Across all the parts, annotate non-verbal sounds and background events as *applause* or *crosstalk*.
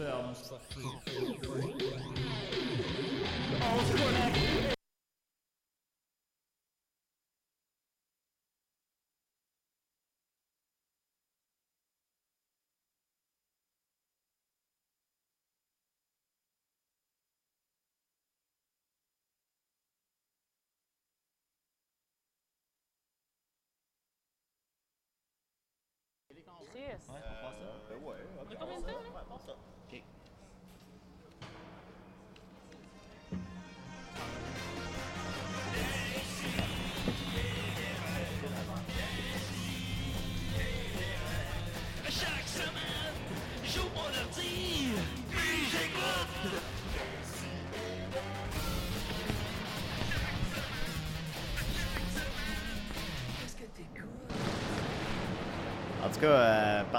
Ferme ça. On se connecte. Chris. ouais, Il y a combien de temps, là? OK. Chaque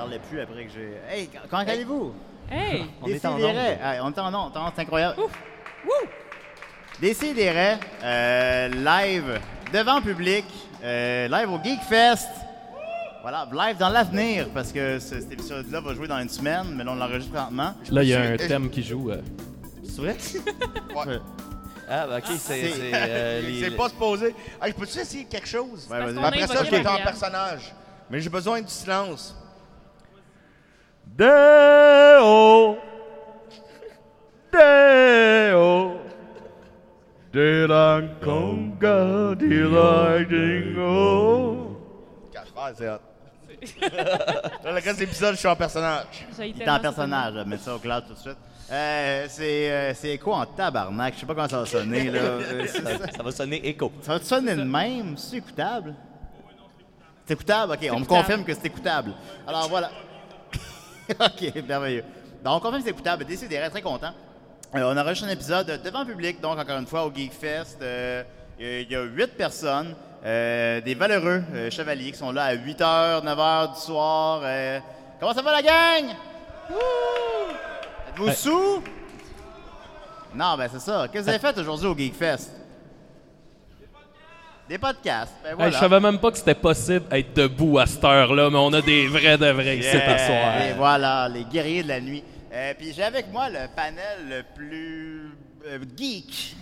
parlez plus après que j'ai. Hey, comment allez-vous? *laughs* Hey! On est en. Ah, on est en onde, c'est incroyable. Décidérez, euh, live devant public, euh, live au Geek Fest. Voilà, live dans l'avenir, parce que ce- cet épisode-là va jouer dans une semaine, mais là, on l'enregistre présentement. Là, il y a un thème qui joue. euh. C'est vrai? *laughs* Ouais. Ah, bah, ok, c'est. c'est- c'est, euh, *laughs* les- C'est pas supposé. Hey, je peux-tu essayer quelque chose? Ouais, vas-y. qu'on a Après ça, je vais être en Marianne. personnage. Mais j'ai besoin du silence. Deo! Deo! Dilang conga, dilang dingo. Ah, c'est hot. Là, le reste de l'épisode, je suis en personnage. Il est en personnage, mettre ça au cloud tout de suite. Euh, c'est euh, c'est quoi en tabarnak? Je sais pas comment ça va sonner, là. Euh, *laughs* ça, ça va sonner écho. Ça va te sonner de même? C'est écoutable? C'est écoutable? OK, on me confirme que c'est écoutable. Alors voilà. *laughs* OK, merveilleux. Donc, on confirme que c'est écoutable. Décidérez, très content. Euh, on enregistre un épisode devant public, donc encore une fois au Geek Fest. Euh, Il y a huit personnes, euh, des valeureux euh, chevaliers qui sont là à 8h, 9h du soir. Comment ça va la gang? Wouh! Êtes-vous sous? Non, ben c'est ça. Qu'est-ce que vous avez fait aujourd'hui au Geek Fest? Des podcasts. Ben Hey, voilà. je savais même pas que c'était possible d'être debout à cette heure-là, mais on a des vrais de vrais ici Yeah. ce soir. Et voilà, les guerriers de la nuit. Euh, Puis j'ai avec moi le panel le plus euh, geek.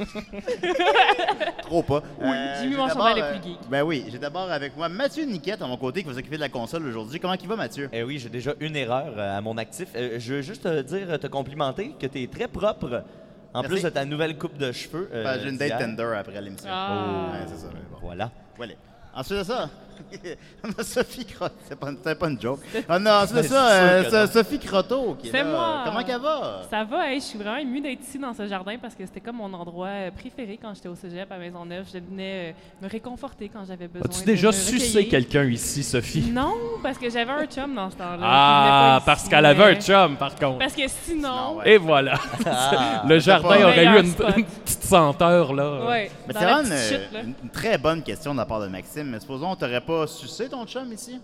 *laughs* Trop pas. Euh, Jimmy d'abord, le plus geek. Ben oui, j'ai d'abord avec moi Mathieu Niquette à mon côté qui va s'occuper de la console aujourd'hui. Comment il va, Mathieu? Eh oui, j'ai déjà une erreur euh, à mon actif. Euh, je veux juste te dire, te complimenter, que tu es très propre. En Merci. plus de ta nouvelle coupe de cheveux. euh, Ben, j'ai une date. Tender après l'émission. Ah. Ouais, c'est ça. bon. Voilà. Voilà. Ensuite de ça, *laughs* on a Sophie Croteau. C'est pas, c'est pas une joke. On a ensuite de ça, euh, So- non. Sophie Croteau qui est C'est là. moi. Comment qu'elle va? Ça va, hey, je suis vraiment émue d'être ici dans ce jardin parce que c'était comme mon endroit euh, préféré quand j'étais au cégep à Maisonneuve. Je venais euh, me réconforter quand j'avais besoin As-tu de déjà me sucé recueillir. quelqu'un ici, Sophie? Non, parce que j'avais un chum dans ce temps-là. qui Ah, pas parce ici, qu'elle avait un chum, par contre. Parce que sinon... Ouais. Et voilà. Ah. *laughs* Le jardin pas- aurait eu Meilleur une, spot. une petite senteur, là. Ouais, Mais dans c'est la vraiment une, petite chute, là. une- une très bonne question de la part de Maxime. Mais supposons, t'aurais pas sucé ton chum ici?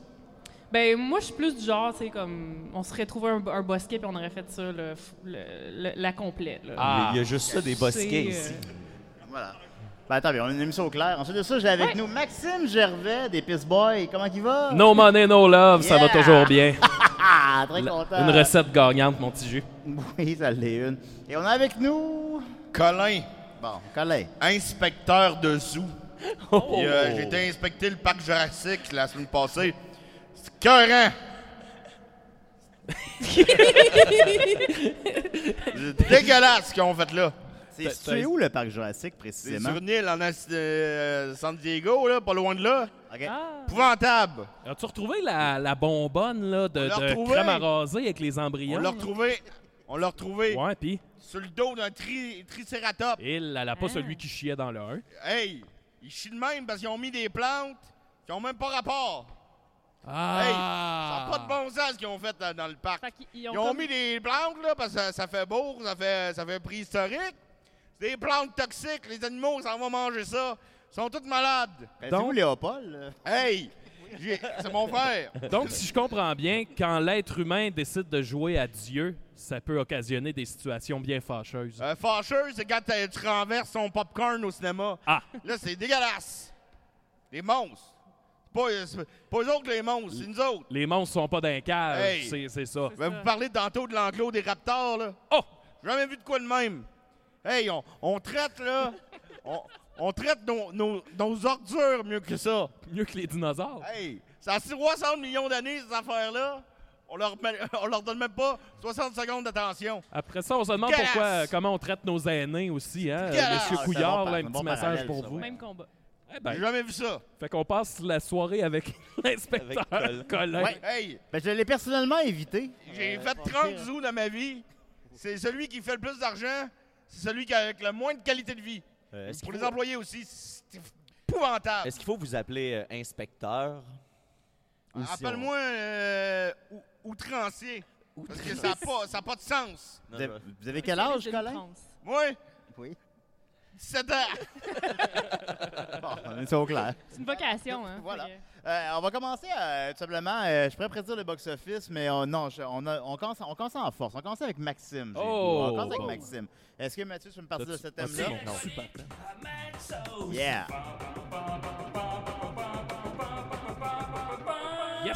Ben, moi, je suis plus du genre, tu sais, comme... On serait trouvé un, un bosquet puis on aurait fait ça, le, le- le- la complète, là. Ah. Il y a juste ça, des bosquets euh, ici. Voilà. Ben attends, bien, on a une émission au clair. Ensuite de ça, j'ai avec Ouais. nous Maxime Gervais des Piss Boys. Comment il va? No money, no love, ça va toujours bien. *laughs* Ah, très content. Une recette gagnante, mon petit jus. Oui, ça l'est une. Et on a avec nous... Colin, Bon, Colin. inspecteur de zoo. Oh. Puis, euh, J'ai été inspecter le parc Jurassique la semaine passée. C'est écœurant. *laughs* C'est dégueulasse ce qu'ils ont fait là. C'est situé où le parc Jurassique C'est précisément? sur une île en euh, San Diego, là, pas loin de là. Ok. Ah! Épouvantable. As-tu retrouvé la, la bonbonne là, de, On l'a de crème à raser avec les On embryons? l'a retrouvé. On l'a retrouvé Ouais, pis sur le dos d'un tri tricératops. il, elle a pas Ah. celui qui chiait dans le 1. Hey, ils chient de même parce qu'ils ont mis des plantes qui ont même pas rapport. Ah! Hey, ça n'a pas de bon sens ce qu'ils ont fait là, dans le parc. Ils ont Ils ont comme- mis des plantes là parce que ça, ça fait beau, ça fait, ça fait préhistorique. C'est des plantes toxiques, les animaux s'en vont manger ça. Ils sont tous malades. Ben, Donc- où Léopold? là? Hey, c'est mon frère. Donc, si je comprends bien, quand l'être humain décide de jouer à Dieu, ça peut occasionner des situations bien fâcheuses. Euh, fâcheux, c'est quand tu renverses son popcorn au cinéma. Ah! Là, c'est dégueulasse. Des monstres. C'est pas, c'est pas eux autres les monstres, c'est nous autres. Les monstres sont pas d'un cage, Hey. c'est- c'est ça. Je vais vous parler tantôt de l'enclos des raptors, là. Oh! J'ai jamais vu de quoi de même. Hey, on, on traite, là. on, *laughs* on traite nos, nos- nos ordures mieux que ça. Mieux que les dinosaures. Hey, ça a 60 millions d'années, ces affaires-là. On leur, met- *laughs* on leur donne même pas 60 secondes d'attention. Après ça, on se demande pourquoi, comment on traite nos aînés aussi. Hein? Dégueulasse. Monsieur Ah, Couillard, bon là, un c'est petit bon message pour ça, vous. Même combat. Eh ben, J'ai jamais vu ça. fait qu'on passe la soirée avec *laughs* l'inspecteur Colin. Ouais. Hey, Ben, je l'ai personnellement évité. j'ai Euh, fait pas 30 pire. zoos dans ma vie. C'est celui qui fait le plus d'argent. C'est celui qui a avec le moins de qualité de vie. Euh, Pour les faut, employés aussi, c'est épouvantable. est-ce qu'il faut vous appeler euh, inspecteur? Ou si on- Appelle-moi euh, ou- outrancier. Parce que ça n'a pas, ça a pas de sens. Non, Vous avez, non. vous avez quel âge, Colin? Moi, Oui. 17 ans. *laughs* Bon, on est au clair. C'est une vocation, hein. Voilà. Euh, on va commencer euh, tout simplement. euh, je pourrais prédire le box-office, mais on- non, je- on, a- on, commence, on commence en force. On commence avec Maxime. Oh! On commence avec. Maxime. Est-ce que Mathieu, tu veux me partir de ce thème-là? Yeah.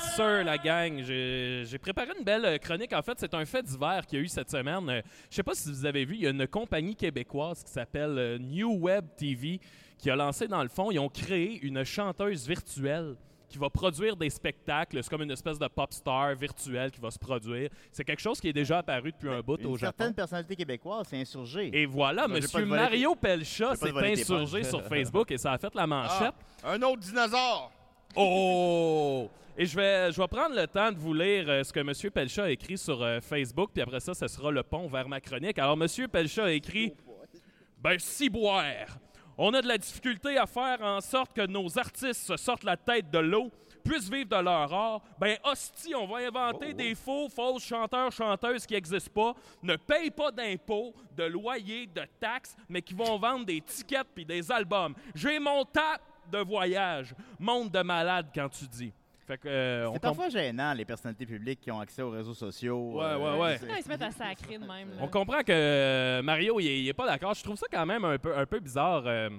Yes, sir, la gang. J'ai préparé une belle euh, chronique. En fait, c'est un fait divers qu'il y a eu cette semaine. Euh, Je sais pas si vous avez vu, il y a une compagnie québécoise qui s'appelle euh, New Web TV qui a lancé, dans le fond, ils ont créé une chanteuse virtuelle qui va produire des spectacles. C'est comme une espèce de pop star virtuelle qui va se produire. C'est quelque chose qui est déjà apparu depuis un bout Une au Japon. personnalité québécoise s'est insurgée. Et voilà, Non, Monsieur Mario Pelcha s'est insurgé sur *laughs* Facebook et ça a fait la manchette. Ah, un autre dinosaure. Oh! Et je vais, je vais prendre le temps de vous lire euh, ce que M. Pelcha a écrit sur euh, Facebook, puis après ça, ce sera le pont vers ma chronique. Alors, M. Pelcha a écrit Ben, ciboire! On a de la difficulté à faire en sorte que nos artistes se sortent la tête de l'eau, puissent vivre de leur art. Ben, hostie, on va inventer des faux, fausses chanteurs, chanteuses qui n'existent pas, ne payent pas d'impôts, de loyers, de taxes, mais qui vont vendre des tickets puis des albums. J'ai mon tap de voyage. Monde de malade quand tu dis. Fait que, euh, on C'est comp- parfois gênant, les personnalités publiques qui ont accès aux réseaux sociaux. Ouais, euh, ouais, ouais. c'est- Ah, ils se mettent à sacrer de même. là. On comprend que euh, Mario, il est, il est pas d'accord. Je trouve ça quand même un peu, un peu bizarre, euh,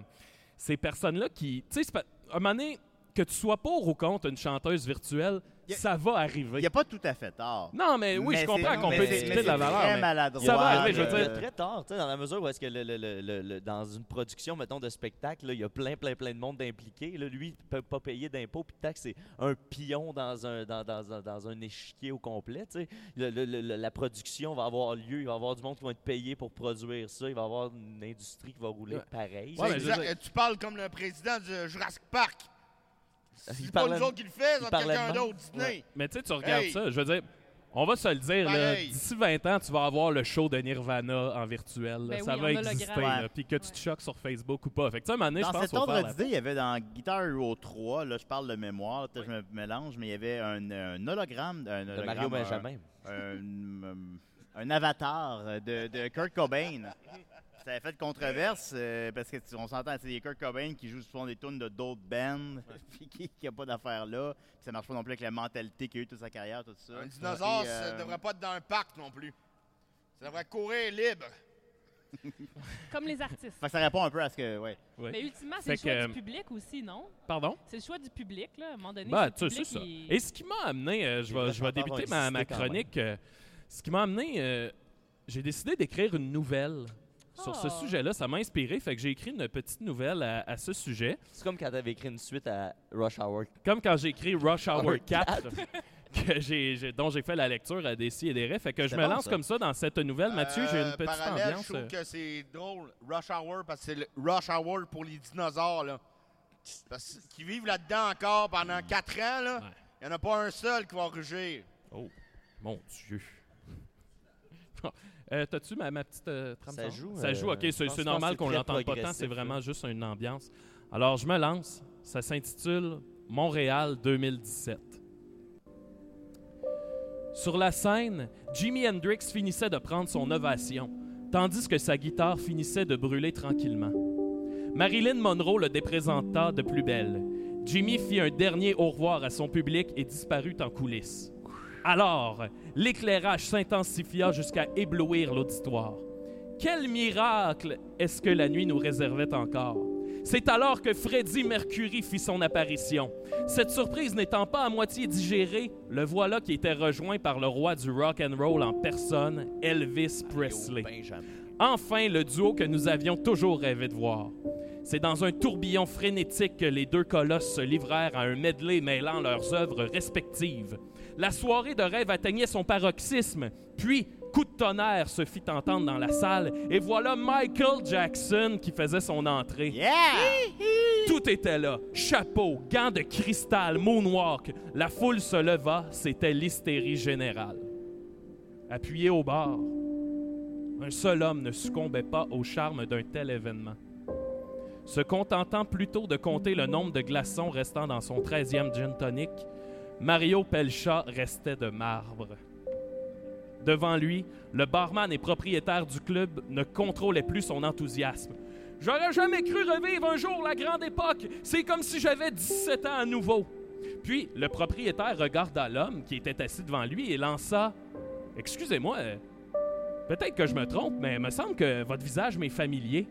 ces personnes-là qui... Tu sais, c'est pas- à un moment donné, que tu sois pour ou contre une chanteuse virtuelle, a- ça va Il arriver. n'y a pas tout à fait tort. Non, mais oui, Mais je comprends qu'on peut discuter de la c'est valeur. très mais- maladroit. Ça va arriver, je veux dire. très tard, tu sais, dans la mesure où est-ce que le- le- le- le- le- dans une production, mettons, de spectacle, là, il y a plein, plein, plein de monde d'impliqués. Là, lui, il peut pas payer d'impôts puis de taxes. C'est un pion dans un, dans, dans un, dans un échiquier au complet. tu sais. Le- le- le- la production va avoir lieu. Il va y avoir du monde qui va être payé pour produire ça. Il va y avoir une industrie qui va rouler Ouais. pareil. Ouais, mais Tu parles comme le président du Jurassic Park. Il C'est pas nous autres qui le fait, c'est quelqu'un d'autre, Disney. Mais tu sais, tu regardes Hey. ça, je veux dire, on va se le dire, d'ici 20 ans, tu vas avoir le show de Nirvana en virtuel. Ben ça oui, va exister, puis que tu te choques sur Facebook ou pas. Fait que tu sais, à un moment donné, je Dans pense cet ordre d'idée, il y avait dans Guitar Hero 3, là, je parle de mémoire, je me mélange, mais il y avait un, un hologramme. Un, De Mario un- Benjamin. *laughs* un, un avatar de, de Kurt Cobain. *laughs* Ça avait fait controverse euh, parce que tu- on s'entend, c'est Kurt Cobain qui joue souvent des tunes de d'autres bands, *laughs* puis qui qui a pas d'affaires là. Puis ça marche pas non plus avec la mentalité qu'il a eu toute sa carrière, tout ça. Un dinosaure, Et, ça euh, devrait pas être dans un parc non plus. Ça devrait courir libre. *laughs* Comme les artistes. Fait que ça répond un peu à ce que, ouais. Mais ultimement, c'est le choix que, du public aussi, non? Pardon? C'est le choix du public, là. À un moment donné, Bah, tu sais, ça. qui... Et ce qui m'a amené, euh, je, vais, je débuter ma, chronique. euh, ce qui m'a amené, euh, j'ai décidé d'écrire une nouvelle sur ce sujet-là. Ça m'a inspiré, fait que j'ai écrit une petite nouvelle à, à ce sujet. C'est comme quand tu avais écrit une suite à Rush Hour. Comme quand j'ai écrit Rush Hour Hour 4, *laughs* que j'ai, j'ai- dont j'ai fait la lecture à Dessy et des Rêves. Fait que je me bon, lance ça. comme ça dans cette nouvelle. Mathieu, j'ai une Euh, petite parallèle, ambiance. Je trouve euh, que c'est drôle, Rush Hour, parce que c'est le Rush Hour pour les dinosaures, là. Parce qu'ils vivent là-dedans encore pendant 4 ans, là. Ouais. Il n'y en a pas un seul qui va rugir. Oh, mon Dieu. *laughs* Euh, T'as-tu ma, ma petite euh, trame Ça joue, Ça euh, joue, ok, je c'est normal qu'on l'entende pas tant, c'est vraiment juste une ambiance. Alors, je me lance. Ça s'intitule Montréal 2017. Sur la scène, Jimi Hendrix finissait de prendre son ovation, tandis que sa guitare finissait de brûler tranquillement. Marilyn Monroe le déprésenta de plus belle. Jimmy fit un dernier au revoir à son public et disparut en coulisses. Alors, l'éclairage s'intensifia jusqu'à éblouir l'auditoire. Quel miracle est-ce que la nuit nous réservait encore? C'est alors que Freddie Mercury fit son apparition. Cette surprise n'étant pas à moitié digérée, le voilà qui était rejoint par le roi du rock and roll en personne, Elvis Presley. Enfin, le duo que nous avions toujours rêvé de voir. C'est dans un tourbillon frénétique que les deux colosses se livrèrent à un medley mêlant leurs œuvres respectives. La soirée de rêve atteignait son paroxysme, puis coup de tonnerre se fit entendre dans la salle, et voilà Michael Jackson qui faisait son entrée. Yeah! Tout était là. Chapeau, gants de cristal, moonwalk. La foule se leva, c'était l'hystérie générale. Appuyé au bord, un seul homme ne succombait pas au charme d'un tel événement. Se contentant plutôt de compter le nombre de glaçons restant dans son 13e gin tonic, Mario Pelcha restait de marbre. Devant lui, le barman et propriétaire du club ne contrôlait plus son enthousiasme. J'aurais jamais cru revivre un jour la grande époque. C'est comme si j'avais 17 ans à nouveau. Puis le propriétaire regarda l'homme qui était assis devant lui et lança Excusez-moi, peut-être que je me trompe, mais il me semble que votre visage m'est familier.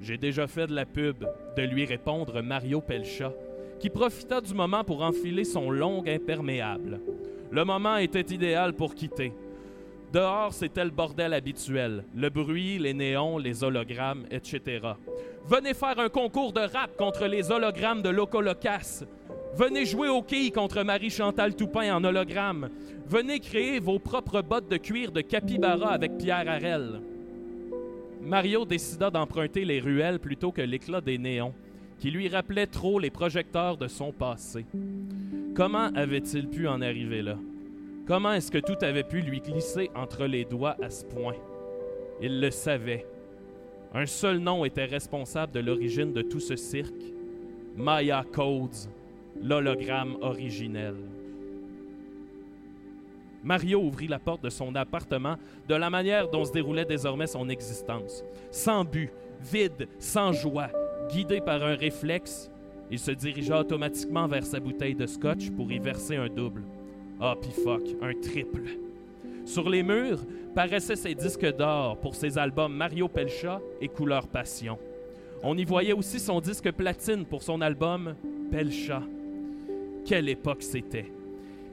J'ai déjà fait de la pub, de lui répondre Mario Pelcha, qui profita du moment pour enfiler son long imperméable. Le moment était idéal pour quitter. Dehors, c'était le bordel habituel. Le bruit, les néons, les hologrammes, etc. Venez faire un concours de rap contre les hologrammes de Loco Locas. Venez jouer au quilles contre Marie-Chantal Toupin en hologramme. Venez créer vos propres bottes de cuir de capybara avec Pierre Harel. Mario décida d'emprunter les ruelles plutôt que l'éclat des néons, qui lui rappelaient trop les projecteurs de son passé. Comment avait-il pu en arriver là? Comment est-ce que tout avait pu lui glisser entre les doigts à ce point? Il le savait. Un seul nom était responsable de l'origine de tout ce cirque. Maya Codes, l'hologramme originel. Mario ouvrit la porte de son appartement de la manière dont se déroulait désormais son existence. Sans but, vide, sans joie, guidé par un réflexe, il se dirigea automatiquement vers sa bouteille de scotch pour y verser un double. Ah, pis fuck, un triple. Sur les murs paraissaient ses disques d'or pour ses albums Mario Pelcha et Couleur Passion. On y voyait aussi son disque platine pour son album Pelcha. Quelle époque c'était!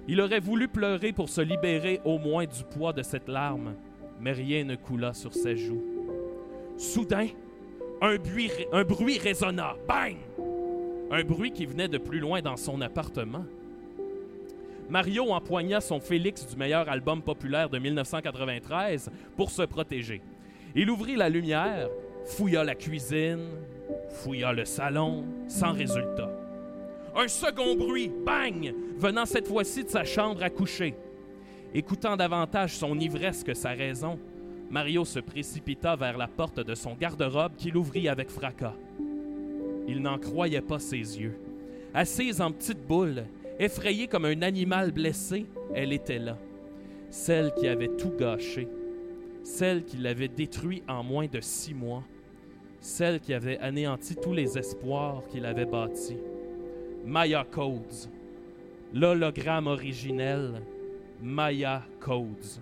Il aurait voulu pleurer pour se libérer au moins du poids de cette larme, mais rien ne coula sur ses joues. Soudain, un bruit, résonna. Bang! Un bruit qui venait de plus loin dans son appartement. Mario empoigna son Félix du meilleur album populaire de 1993 pour se protéger. Il ouvrit la lumière, fouilla la cuisine, fouilla le salon, sans résultat. Un second bruit, bang, venant cette fois-ci de sa chambre à coucher. Écoutant davantage son ivresse que sa raison, Mario se précipita vers la porte de son garde-robe qu'il ouvrit avec fracas. Il n'en croyait pas ses yeux. Assise en petite boule, effrayée comme un animal blessé, elle était là. Celle qui avait tout gâché. Celle qui l'avait détruit en moins de six mois. Celle qui avait anéanti tous les espoirs qu'il avait bâtis. Maya Codes. L'hologramme originel. Maya Codes.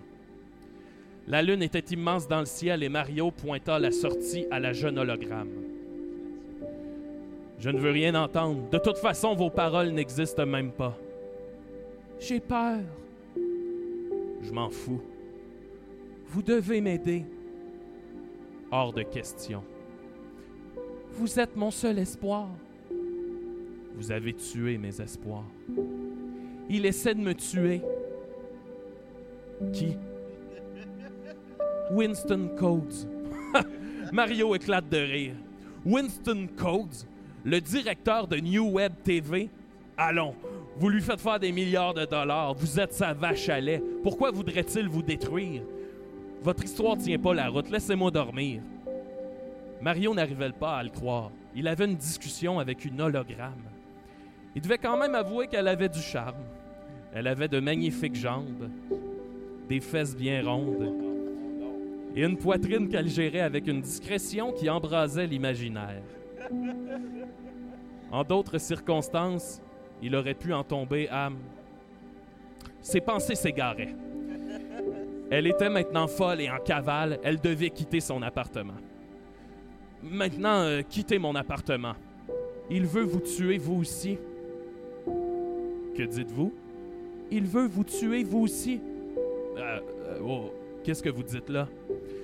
La lune était immense dans le ciel et Mario pointa la sortie à la jeune hologramme. Je ne veux rien entendre. De toute façon, vos paroles n'existent même pas. J'ai peur. Je m'en fous. Vous devez m'aider. Hors de question. Vous êtes mon seul espoir. Vous avez tué mes espoirs. Il essaie de me tuer. Qui? Winston Codes. *laughs* Mario éclate de rire. Winston Codes, le directeur de New Web TV. Allons, vous lui faites faire des milliards de dollars. Vous êtes sa vache à lait. Pourquoi voudrait-il vous détruire? Votre histoire tient pas la route. Laissez-moi dormir. Mario n'arrivait pas à le croire. Il avait une discussion avec une hologramme. Il devait quand même avouer qu'elle avait du charme. Elle avait de magnifiques jambes, des fesses bien rondes et une poitrine qu'elle gérait avec une discrétion qui embrasait l'imaginaire. En d'autres circonstances, il aurait pu en tomber à... Ses pensées s'égaraient. Elle était maintenant folle et en cavale, elle devait quitter son appartement. Maintenant, euh, quittez mon appartement. Il veut vous tuer, vous aussi. Que dites-vous? Il veut vous tuer, vous aussi. Euh, euh, oh, qu'est-ce que vous dites là?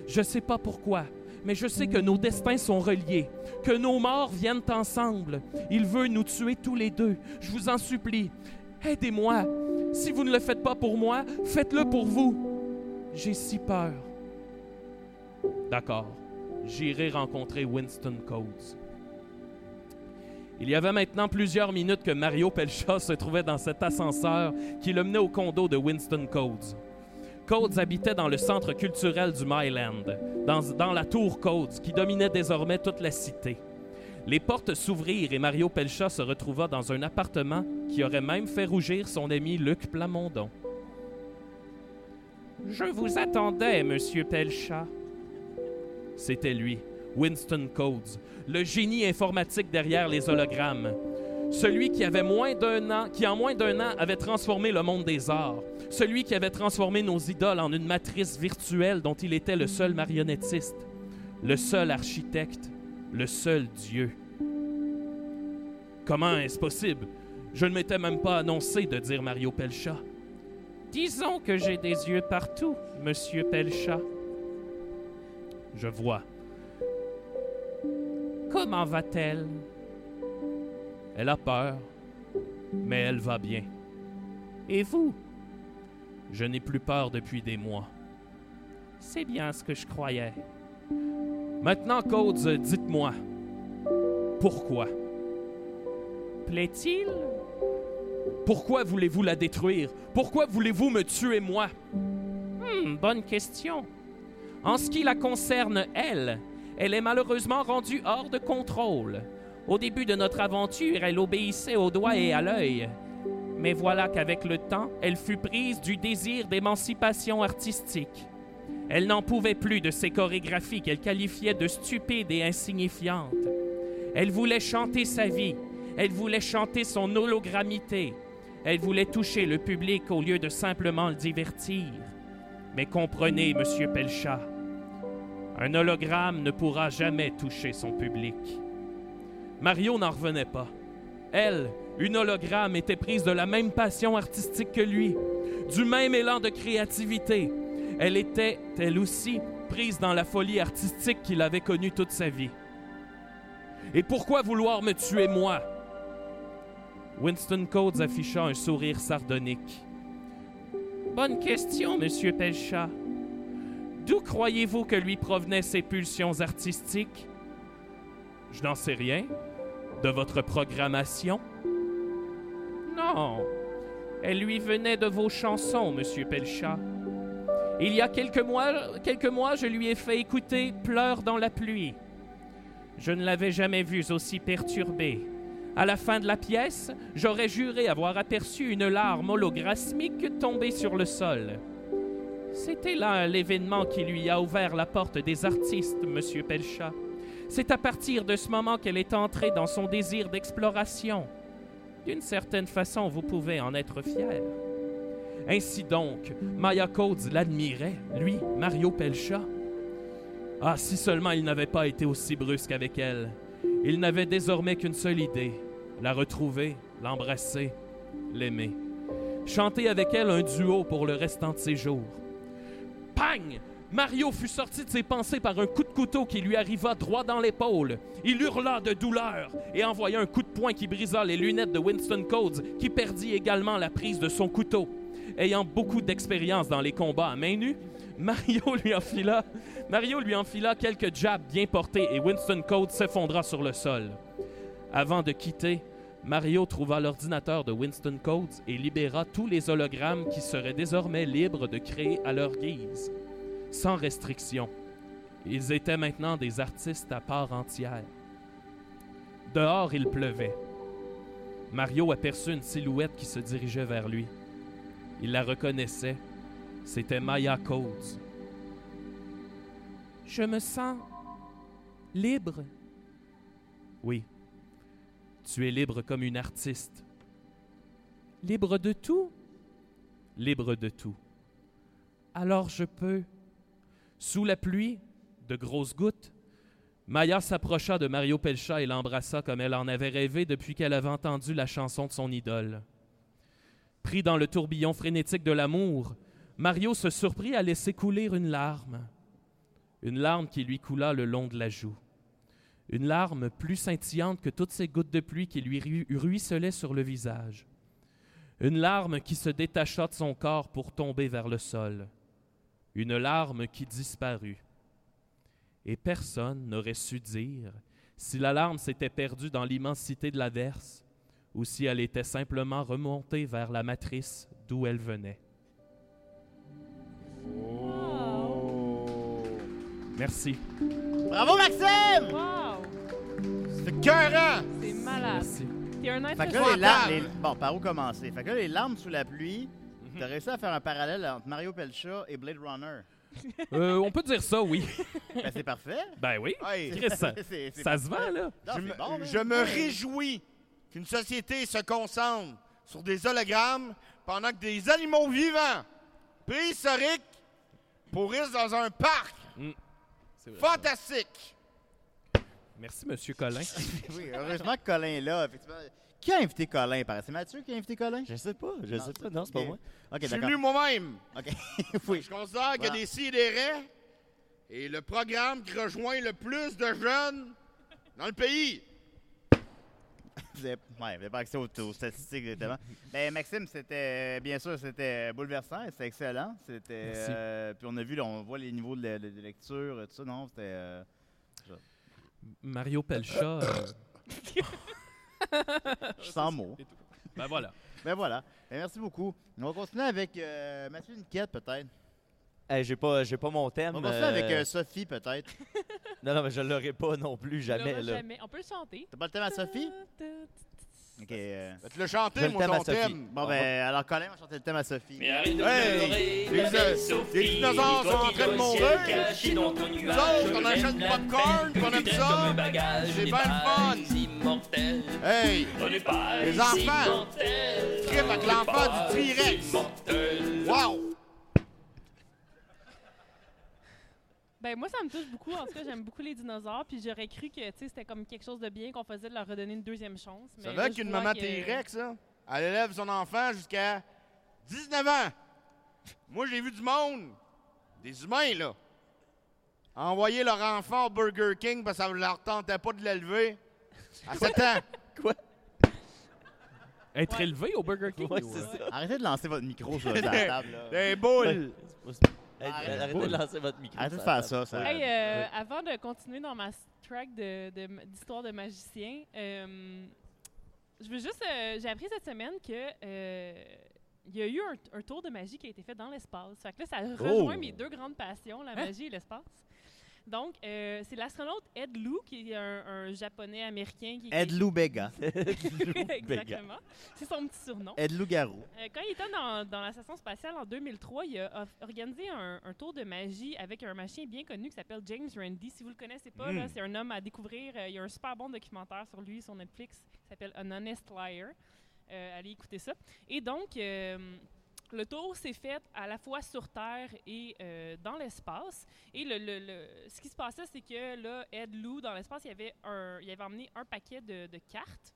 Je sais pas pourquoi, mais je sais que nos destins sont reliés, que nos morts viennent ensemble. Il veut nous tuer tous les deux. Je vous en supplie, aidez-moi. Si vous ne le faites pas pour moi, faites-le pour vous. J'ai si peur. D'accord, j'irai rencontrer Winston Coates. Il y avait maintenant plusieurs minutes que Mario Pelcha se trouvait dans cet ascenseur qui le menait au condo de Winston Coates. Coates habitait dans le centre culturel du Myland, dans, la tour Coates, qui dominait désormais toute la cité. Les portes s'ouvrirent et Mario Pelcha se retrouva dans un appartement qui aurait même fait rougir son ami Luc Plamondon. Je vous attendais, monsieur Pelcha. C'était lui, Winston Coates, le génie informatique derrière les hologrammes. Celui qui avait moins d'un an, qui en moins d'un an avait transformé le monde des arts. Celui qui avait transformé nos idoles en une matrice virtuelle dont il était le seul marionnettiste, le seul architecte, le seul Dieu. Comment est-ce possible? Je ne m'étais même pas annoncé de dire Mario Pelcha. Disons que j'ai des yeux partout, monsieur Pelcha. Je vois. Comment va-t-elle? Elle a peur, mais elle va bien. Et vous? Je n'ai plus peur depuis des mois. C'est bien ce que je croyais. Maintenant, Codes, dites-moi, pourquoi? Plaît-il? Pourquoi voulez-vous la détruire? Pourquoi voulez-vous me tuer moi? Hmm, bonne question. En ce qui la concerne, elle, elle est malheureusement rendue hors de contrôle. Au début de notre aventure, elle obéissait au doigt et à l'œil. Mais voilà qu'avec le temps, elle fut prise du désir d'émancipation artistique. Elle n'en pouvait plus de ces chorégraphies qu'elle qualifiait de stupides et insignifiantes. Elle voulait chanter sa vie, elle voulait chanter son hologrammité, elle voulait toucher le public au lieu de simplement le divertir. Mais comprenez, monsieur Pelcha, un hologramme ne pourra jamais toucher son public. Mario n'en revenait pas. Elle, une hologramme, était prise de la même passion artistique que lui, du même élan de créativité. Elle était, elle aussi, prise dans la folie artistique qu'il avait connue toute sa vie. Et pourquoi vouloir me tuer moi? Winston Coates afficha un sourire sardonique. Bonne question, monsieur Pelcha. D'où croyez-vous que lui provenaient ces pulsions artistiques? Je n'en sais rien. De votre programmation? Non. Elle lui venait de vos chansons, monsieur Pelcha. Il y a quelques mois, je lui ai fait écouter Pleurs dans la pluie. Je ne l'avais jamais vue aussi perturbée. À la fin de la pièce, j'aurais juré avoir aperçu une larme holographique tomber sur le sol. C'était là l'événement qui lui a ouvert la porte des artistes, monsieur Pelcha. C'est à partir de ce moment qu'elle est entrée dans son désir d'exploration. D'une certaine façon, vous pouvez en être fier. Ainsi donc, Maya Coates l'admirait, lui, Mario Pelcha. Ah, si seulement il n'avait pas été aussi brusque avec elle. Il n'avait désormais qu'une seule idée, la retrouver, l'embrasser, l'aimer. Chanter avec elle un duo pour le restant de ses jours. Pang! Mario fut sorti de ses pensées par un coup de couteau qui lui arriva droit dans l'épaule. Il hurla de douleur et envoya un coup de poing qui brisa les lunettes de Winston Coates, qui perdit également la prise de son couteau. Ayant beaucoup d'expérience dans les combats à main nue, Mario lui enfila, Mario lui enfila quelques jabs bien portés et Winston Coates s'effondra sur le sol. Avant de quitter, Mario trouva l'ordinateur de Winston Coates et libéra tous les hologrammes qui seraient désormais libres de créer à leur guise, sans restriction. Ils étaient maintenant des artistes à part entière. Dehors, il pleuvait. Mario aperçut une silhouette qui se dirigeait vers lui. Il la reconnaissait. C'était Maya Coates. Je me sens libre. Oui, tu es libre comme une artiste. Libre de tout? Libre de tout. Alors je peux, sous la pluie, de grosses gouttes, Maya s'approcha de Mario Pelcha et l'embrassa comme elle en avait rêvé depuis qu'elle avait entendu la chanson de son idole. Pris dans le tourbillon frénétique de l'amour, Mario se surprit à laisser couler une larme. Une larme qui lui coula le long de la joue. Une larme plus scintillante que toutes ces gouttes de pluie qui lui ru- ruisselaient sur le visage. Une larme qui se détacha de son corps pour tomber vers le sol. Une larme qui disparut. Et personne n'aurait su dire si la larme s'était perdue dans l'immensité de l'averse ou si elle était simplement remontée vers la matrice d'où elle venait. Merci. Bravo, Maxime! Wow! C'est cœurant! C'est malade. Merci. T'es un être Fait que là, les larmes. les- Bon, par où commencer? Fait que là, les larmes sous la pluie, *laughs* t'as réussi à faire un parallèle entre Mario Pelcha et Blade Runner. Euh, on peut dire ça, oui. *laughs* Ben, c'est parfait. Ben oui. Chris, ça, *laughs* C'est- c'est ça se vend, là. Non, je c'est me, bon, là. je me réjouis qu'une société se concentre sur des hologrammes pendant que des animaux vivants, préhistoriques, pourrissent dans un parc. C'est vrai. Fantastique! Merci, Monsieur Collin. Oui, heureusement que Colin est là. effectivement. Qui a invité Colin? par- C'est Mathieu qui a invité Colin? Je sais pas, je sais pas. Non, c'est pas moi. Ok, Je suis venu moi-même. Ok, *laughs* oui. Je considère qu'il y a des sidérés et le programme qui rejoint le plus de jeunes dans le pays. *laughs* Vous n'avez ouais, pas accès aux, aux statistiques, exactement. *laughs* Ben, Maxime, c'était, bien sûr, c'était bouleversant, c'était excellent. C'était, euh, puis on a vu, là, on voit les niveaux de, la- de lecture, tout ça, non? C'était... euh, Mario Pelcha. euh, *laughs* je sens mots. ben voilà. *laughs* Ben voilà. Ben, merci beaucoup. On va continuer avec euh, Mathieu Niquette, peut-être. Hey, j'ai pas, j'ai pas mon thème. On va continuer euh, avec euh, Sophie, peut-être. *laughs* Non, non, mais je l'aurai pas non plus, jamais. Là. jamais. On peut le chanter. T'as pas le thème à Sophie? OK. euh, le chanter, à ton Sophie. thème. Bon, ben, alors Colin va chanter le thème à Sophie. Mais arrête de Hey, pleurer, les- belle les Sophie. dinosaures sont en train de mourir. Nous autres, on achète du popcorn, on aime tu ça. C'est bien le fun. Hey! Pas Les enfants. Trip avec l'enfant du T-Rex. Wow! Ben moi, ça me touche beaucoup. En tout cas, j'aime beaucoup les dinosaures. Puis j'aurais cru que tu sais, c'était comme quelque chose de bien qu'on faisait de leur redonner une deuxième chance. Ça Mais veut là, qu'une maman que- T-Rex, là, elle élève son enfant jusqu'à 19 ans. Moi, j'ai vu du monde, des humains, là, envoyer leur enfant au Burger King parce que ça ne leur tentait pas de l'élever à 7 ans. Être Ouais. élevé au Burger King? Ouais, ça. Arrêtez de lancer votre micro sur la *laughs* table. Là. Des boules. Arrête. arrêtez de lancer votre micro. Arrêtez de faire ça. ça. Hey, euh, avant de continuer dans ma track de- de- d'histoire de, magicien, euh, je veux juste. euh, J'ai appris cette semaine que euh, il y a eu un, un tour de magie qui a été fait dans l'espace. Fait que là, ça rejoint Oh! mes deux grandes passions, la magie et l'espace. Donc, euh, c'est l'astronaute Ed Lu, qui est un, un japonais américain qui. Ed Lou Bega. *laughs* Exactement. C'est son petit surnom. Ed Lou Garou. Euh, quand il était dans, dans la station spatiale en 2003, il a organisé un, un tour de magie avec un magicien bien connu qui s'appelle James Randi. Si vous le connaissez pas, là, c'est un homme à découvrir. Euh, il y a un super bon documentaire sur lui sur Netflix qui s'appelle An Honest Liar. Euh, allez écouter ça. Et donc, euh, le tour s'est fait à la fois sur Terre et euh, dans l'espace. Et ce qui se passait, c'est que là, Ed Lou, dans l'espace, il avait, avait emmené un paquet de, cartes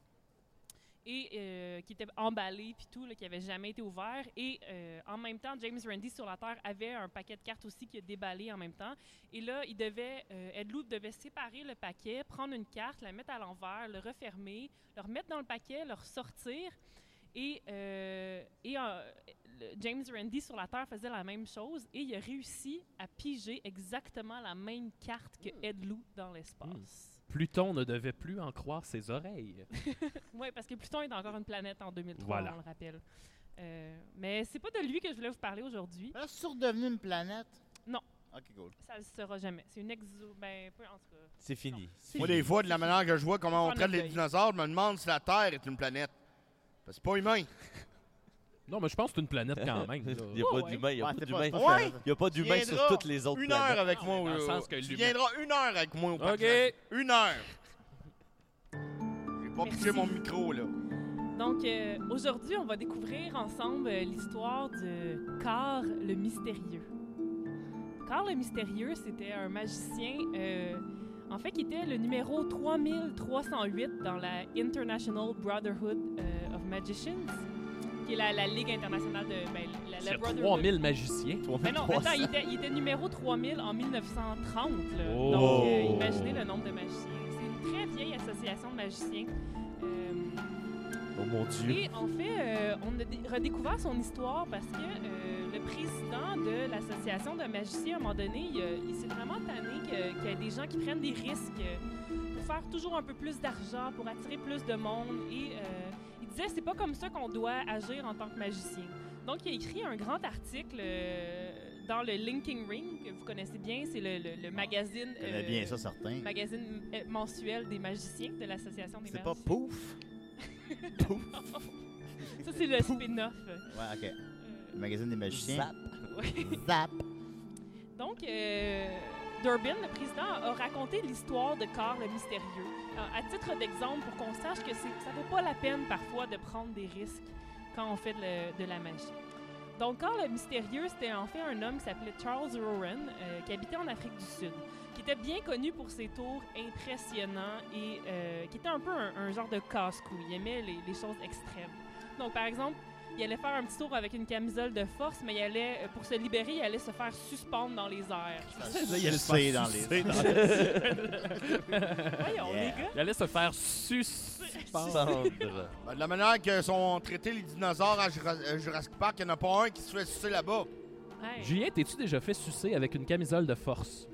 et euh, qui était emballé puis tout, qui avait jamais été ouvert. Et euh, en même temps, James Randi sur la Terre avait un paquet de cartes aussi qui a déballé en même temps. Et là, Ed Lou devait séparer le paquet, prendre une carte, la mettre à l'envers, le refermer, le remettre dans le paquet, le ressortir. Et, et James Randi sur la Terre faisait la même chose et il a réussi à piger exactement la même carte que Ed Lou dans l'espace. Pluton ne devait plus en croire ses oreilles. *laughs* Oui, parce que Pluton est encore une planète en 2003, Voilà. on le rappelle. Euh, mais c'est pas de lui que je voulais vous parler aujourd'hui. Là, c'est redevenu une planète? Non. Ok, cool. Ça le sera jamais. C'est une exo... Ben, peu en tout cas. C'est fini. Moi, des fois, de la manière que je vois comment on traite les dinosaures, je me demande si la Terre est une planète. Parce que c'est pas humain. *laughs* Non, mais je pense que c'est une planète quand même. là. *laughs* Il n'y a Oh, pas ouais. d'humain. Il n'y a Ouais, pas c'est d'humain. pas- Ouais. Il y a pas d'humain sur viendras toutes les autres Une planètes. heure avec Non, moi. mais dans le au- sens que tu l'humain- viendras une heure avec moi au parc OK. Une heure. J'ai pas Merci. pitché mon micro, là. Donc, euh, aujourd'hui, on va découvrir ensemble euh, l'histoire de Carl le Mystérieux. Carl le Mystérieux, c'était un magicien. euh, En fait, qui était le numéro 3308 dans la International Brotherhood euh, of Magicians, qui est la, la Ligue internationale de. Ben, la, Il la y a Brotherhood. 3000 magiciens. Mais non, attends, il était, il était numéro 3000 en 1930. là. Oh. Donc, euh, imaginez le nombre de magiciens. C'est une très vieille association de magiciens. Euh, Oh mon Dieu. et en fait, euh, on a dé- redécouvert son histoire parce que euh, le président de l'association de magiciens, à un moment donné, il, a- il s'est vraiment tanné qu'il y ait des gens qui prennent des risques euh, pour faire toujours un peu plus d'argent, pour attirer plus de monde. Et euh, disait c'est pas comme ça qu'on doit agir en tant que magicien. Donc, il a écrit un grand article euh, dans le Linking Ring, que vous connaissez bien, c'est le, le- le magazine. Euh, bien ça, certain. magazine euh, mensuel des magiciens de l'association des C'est pas magiciens. Pouf? *laughs* Ça, c'est le spin-off. Ouais, ok. Le magazine des magiciens. Zap. *laughs* ouais. Zap. Donc, euh, Durbin, le président, a raconté l'histoire de Carl le mystérieux. À titre d'exemple, pour qu'on sache que ça vaut pas la peine parfois de prendre des risques quand on fait de, la magie. Donc, Carl le mystérieux, c'était en fait un homme qui s'appelait Charles Rowan, euh, qui habitait en Afrique du Sud, qui était bien connu pour ses tours impressionnants et euh, qui était un peu un, genre de casse-cou. Il aimait les choses extrêmes. Donc, par exemple, il allait faire un petit tour avec une camisole de force, mais il allait, euh, pour se libérer, il allait se faire suspendre dans les airs. Là, il allait se faire dans les- dans *laughs* Voyons, Yeah. les gars. Il allait se faire suspendre. Ben, de la manière que sont traités les dinosaures à euh, Jurassic Park, il n'y en a pas un qui se fait sucer là-bas. Hey. Julien, t'es-tu déjà fait sucer avec une camisole de force?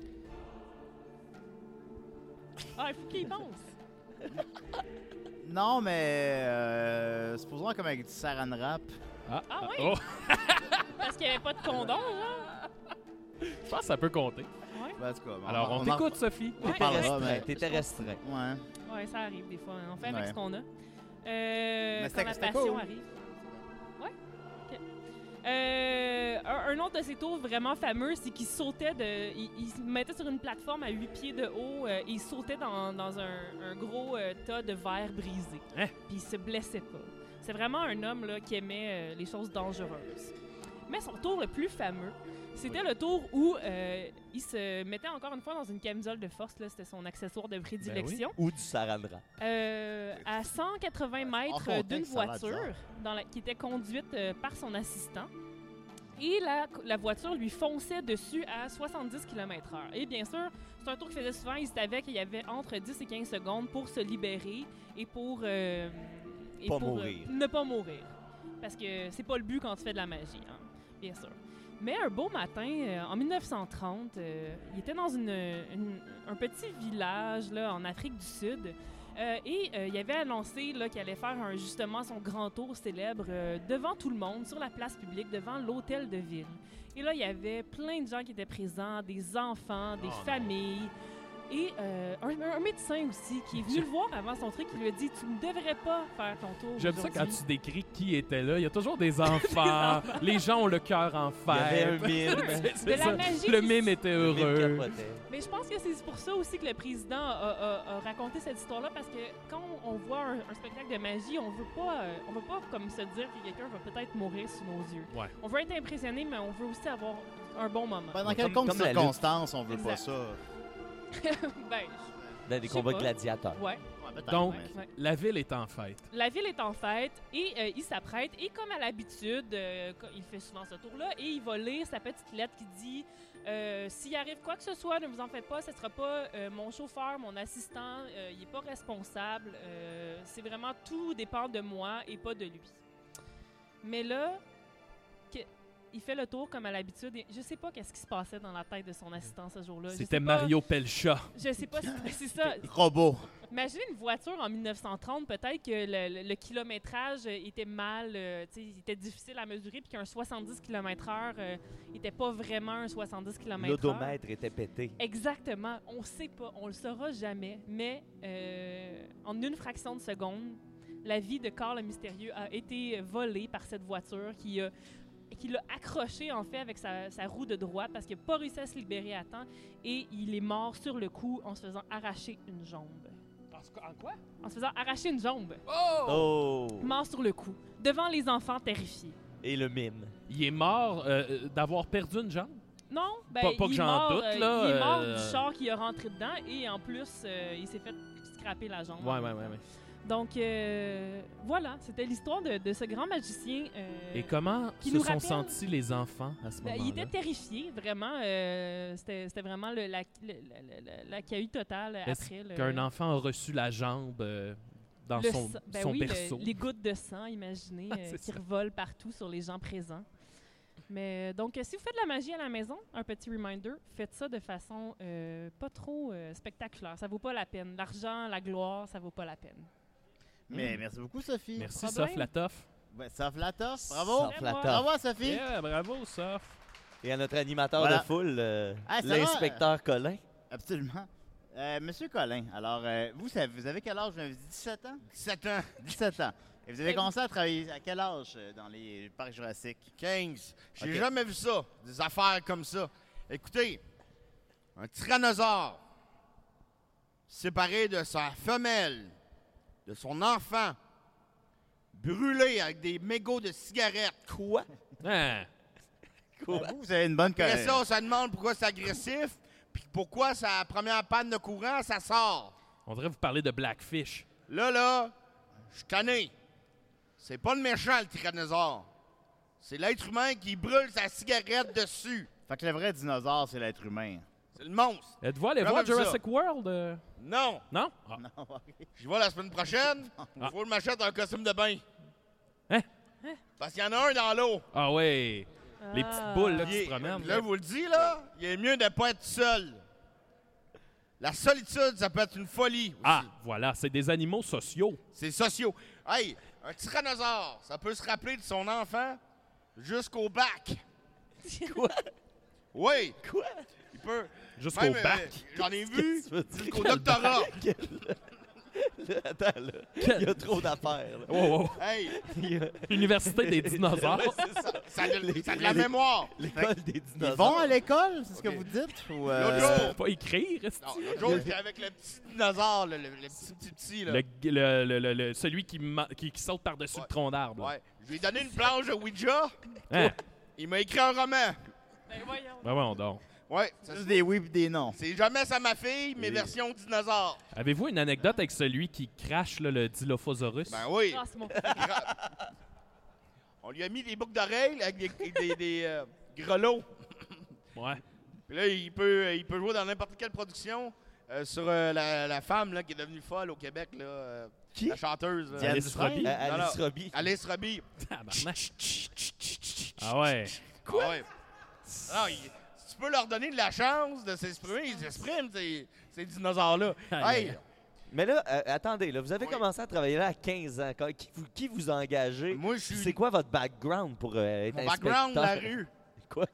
Ah, il faut qu'il pense. *laughs* Non, mais. Euh, supposons comme avec du saran wrap. Ah oui? Oh, *laughs* Parce qu'il n'y avait pas de condom, là. je pense que ça peut compter. Ouais. Ben, en tout cas, Alors, on t'écoute, Sophie. On Ouais. parlera, Restreint. mais. T'étais restreint. Ouais. Ouais, ça arrive des fois. On fait avec Ouais. ce qu'on a. Euh, Mais quand la c'était passion cool. arrive. Euh, un, autre de ses tours vraiment fameux, c'est qu'il sautait de. Il, il se mettait sur une plateforme à 8 pieds de haut euh, et il sautait dans, dans un, un gros euh, tas de verre brisé. Hein? Puis il se blessait pas. C'est vraiment un homme là, qui aimait euh, les choses dangereuses. Mais son tour le plus fameux, c'était le tour où euh, il se mettait encore une fois dans une camisole de force. là, C'était son accessoire de prédilection. Ou du sarandra. Euh, à 180 mètres euh, d'une voiture dans la- qui était conduite euh, par son assistant. Et la, la voiture lui fonçait dessus à 70 km/h. Et bien sûr, c'est un tour qu'il faisait souvent. Il savait qu'il y avait entre 10 et 15 secondes pour se libérer et pour, euh, et Pas pour, euh, mourir. ne pas mourir. Parce que c'est pas le but quand tu fais de la magie, hein, bien sûr. Mais un beau matin, euh, en 1930, euh, il était dans une, une- un petit village là, en Afrique du Sud. euh, et il avait annoncé qu'il allait faire un- justement son grand tour célèbre devant tout le monde, sur la place publique, devant l'hôtel de ville. Et là, il y avait plein de gens qui étaient présents, des enfants, des Oh non. Et euh, un, un médecin aussi qui est venu le voir avant son truc, qui lui a dit Tu ne devrais pas faire ton tour. J'aime ça quand tu décris qui était là. Il y a toujours *laughs* des enfants. les gens ont le cœur en Il y avait un fer. mime. *laughs* C'est De la ça. magie Le mime était mime heureux. Mais je pense que c'est pour ça aussi que le président a, a- a raconté cette histoire-là, parce que quand on voit un, un spectacle de magie, on veut pas, euh, on veut pas comme se dire que quelqu'un va peut-être mourir sous nos yeux. Ouais. On veut être impressionné, mais on veut aussi avoir un bon moment. Ben, dans Comme- quelconque comme la lutte. circonstance, on veut pas Exact. ça. *laughs* ben, Dans des combats pas. gladiateurs. ouais. Donc, ouais. la ville est en fête. La ville est en fête et euh, il s'apprête. Et comme à l'habitude, euh, il fait souvent ce tour-là et il va lire sa petite lettre qui dit euh, S'il arrive quoi que ce soit, ne vous en faites pas, ce sera pas euh, mon chauffeur, mon assistant, euh, il n'est pas responsable. euh, C'est vraiment tout dépend de moi et pas de lui. Mais là, que- il fait le tour comme à l'habitude. et Je sais pas qu'est-ce qui se passait dans la tête de son assistant ce jour-là. C'était Mario Pelcha. Je sais pas si *laughs* c'est ça. Robot. Imaginez une voiture en 1930, peut-être que le, le- le kilométrage était mal, euh, il était difficile à mesurer, puis qu'un 70 km/h n'était pas vraiment un 70 km/h. L'odomètre était pété. Exactement. On sait pas, on le saura jamais, mais euh, en une fraction de seconde, la vie de Carl le mystérieux a été volée par cette voiture qui a qui l'a accroché en fait avec sa, sa roue de droite parce qu'il n'a pas réussi à se libérer à temps et il est mort sur le coup en se faisant arracher une jambe. En quoi? En se faisant arracher une jambe. Oh! Mort sur le coup, devant les enfants terrifiés. Et le mime. Il est mort euh, d'avoir perdu une jambe? Non, ben, Pas- pas que il est j'en mort, doute, euh, là, Il est mort euh, du char qui est rentré dedans et en plus, euh, il s'est fait scraper la jambe. Ouais, ouais, ouais. ouais. Donc, euh, voilà, c'était l'histoire de, de ce grand magicien. euh, Et comment qui se nous sont rappelle- sentis les enfants à ce ben, il moment-là? était terrifié, vraiment. euh, c'était vraiment le, la, le- la- totale après. Qu'un enfant a reçu la jambe dans son, ben son oui, berceau? les gouttes de sang, imaginez, *laughs* C'est qui revolent partout sur les gens présents. Mais donc, si vous faites de la magie à la maison, un petit reminder, faites ça de façon pas trop spectaculaire. Ça vaut pas la peine. L'argent, la gloire, ça vaut pas la peine. Mais merci beaucoup, Sophie. Merci, problème. Soph Latoff. Ouais, ça flatte, bravo. Flatte. moi. Bravo, Sophie. Yeah, bravo, Soph. Et à notre animateur Voilà. de foule, euh, Ah, l'inspecteur Colin. Absolument. Euh, Monsieur Colin, alors, euh, vous, ça- vous avez quel âge? Vous avez dit 17 ans? 17 ans, 17 ans. Et vous avez commencé à travailler à quel âge euh, dans les parcs jurassiques? 15. J'ai Ok. jamais vu ça, des affaires comme ça. Écoutez, un tyrannosaure séparé de sa femelle, de son enfant, brûlé avec des mégots de cigarettes. Quoi? Hein? *laughs* Vous, vous avez une bonne Après connaissance. ça, on se demande pourquoi c'est agressif, puis pourquoi sa première panne de courant, ça sort. On devrait vous parler de Blackfish. Là, là, je suis tanné. C'est pas le méchant, le tyrannosaure. C'est l'être humain qui brûle sa cigarette dessus. Fait que le vrai dinosaure, c'est l'être humain. C'est le monstre. Êtes-vous allé voir ça. Jurassic World? euh? Non, Non? Ah. Non, *laughs* ok. j'y vais la semaine prochaine. *laughs* Il Ah. faut que je m'achète un costume de bain. Hein? Parce qu'il y en a un dans l'eau. Ah ouais! Les Ah. petites boules là, qui est- se promènent. Là, je vous le dis, là, il est mieux de pas être seul. La solitude, ça peut être une folie. aussi. Ah, voilà, c'est des animaux sociaux. C'est sociaux. Hey, un tyrannosaure, ça peut se rappeler de son enfant jusqu'au bac. *laughs* Quoi? Oui, Quoi? il peut. Jusqu'au Même, euh, bac. J'en ai Qu'est-ce vu que tu veux dire? jusqu'au *laughs* doctorat. Là, Attends, là. Il y a trop d'affaires. là. Oh, oh. Hey, Il y a- Université des *laughs* dinosaures. Ouais, c'est ça. ça a de, ça a de la mémoire. L'école des Ils dinosaures. vont à l'école, c'est ce que Ok. vous dites? Ou, L'autre euh, jour, Pas écrire, est-ce non, l'autre jour, j'étais avec le petit dinosaure, le, le- le petit petit petit. Là. le, le- le- le- le- celui qui, ma- qui, qui saute par-dessus Ouais. le tronc d'arbre. là. Ouais. Je lui ai donné une planche de Ouija. Hein? Il m'a écrit un roman. Ben voyons. Ben ouais, on dort. Ouais. juste des oui et des non. C'est jamais ça ma fille, mais Et- version dinosaure. Avez-vous une anecdote avec celui qui crache là, le Dilophosaurus? Ben oui. Ah, c'est mon On lui a mis des boucles d'oreilles avec des, des, des, euh, grelots. Ouais. Puis là, il peut, il peut jouer dans n'importe quelle production euh, sur euh, la, la femme là, qui est devenue folle au Québec. Là, euh, Qui? La chanteuse. là. Diane Alice Dufresne? Robbie? Alice Alors- Robbie. Alice Robbie. Tabarnak. Ah ouais. Quoi? Ah ouais. Non, il- tu peux leur donner de la chance de s'exprimer, ils s'expriment, ces, ces dinosaures-là. *laughs* Hey. Mais là, euh, attendez, là, vous avez Oui. commencé à travailler là à 15 ans. Quand- Qui vous, qui vous a engagé? moi, je suis C'est quoi votre background pour euh, être mon background de la inspecteur? rue. *laughs* Quoi?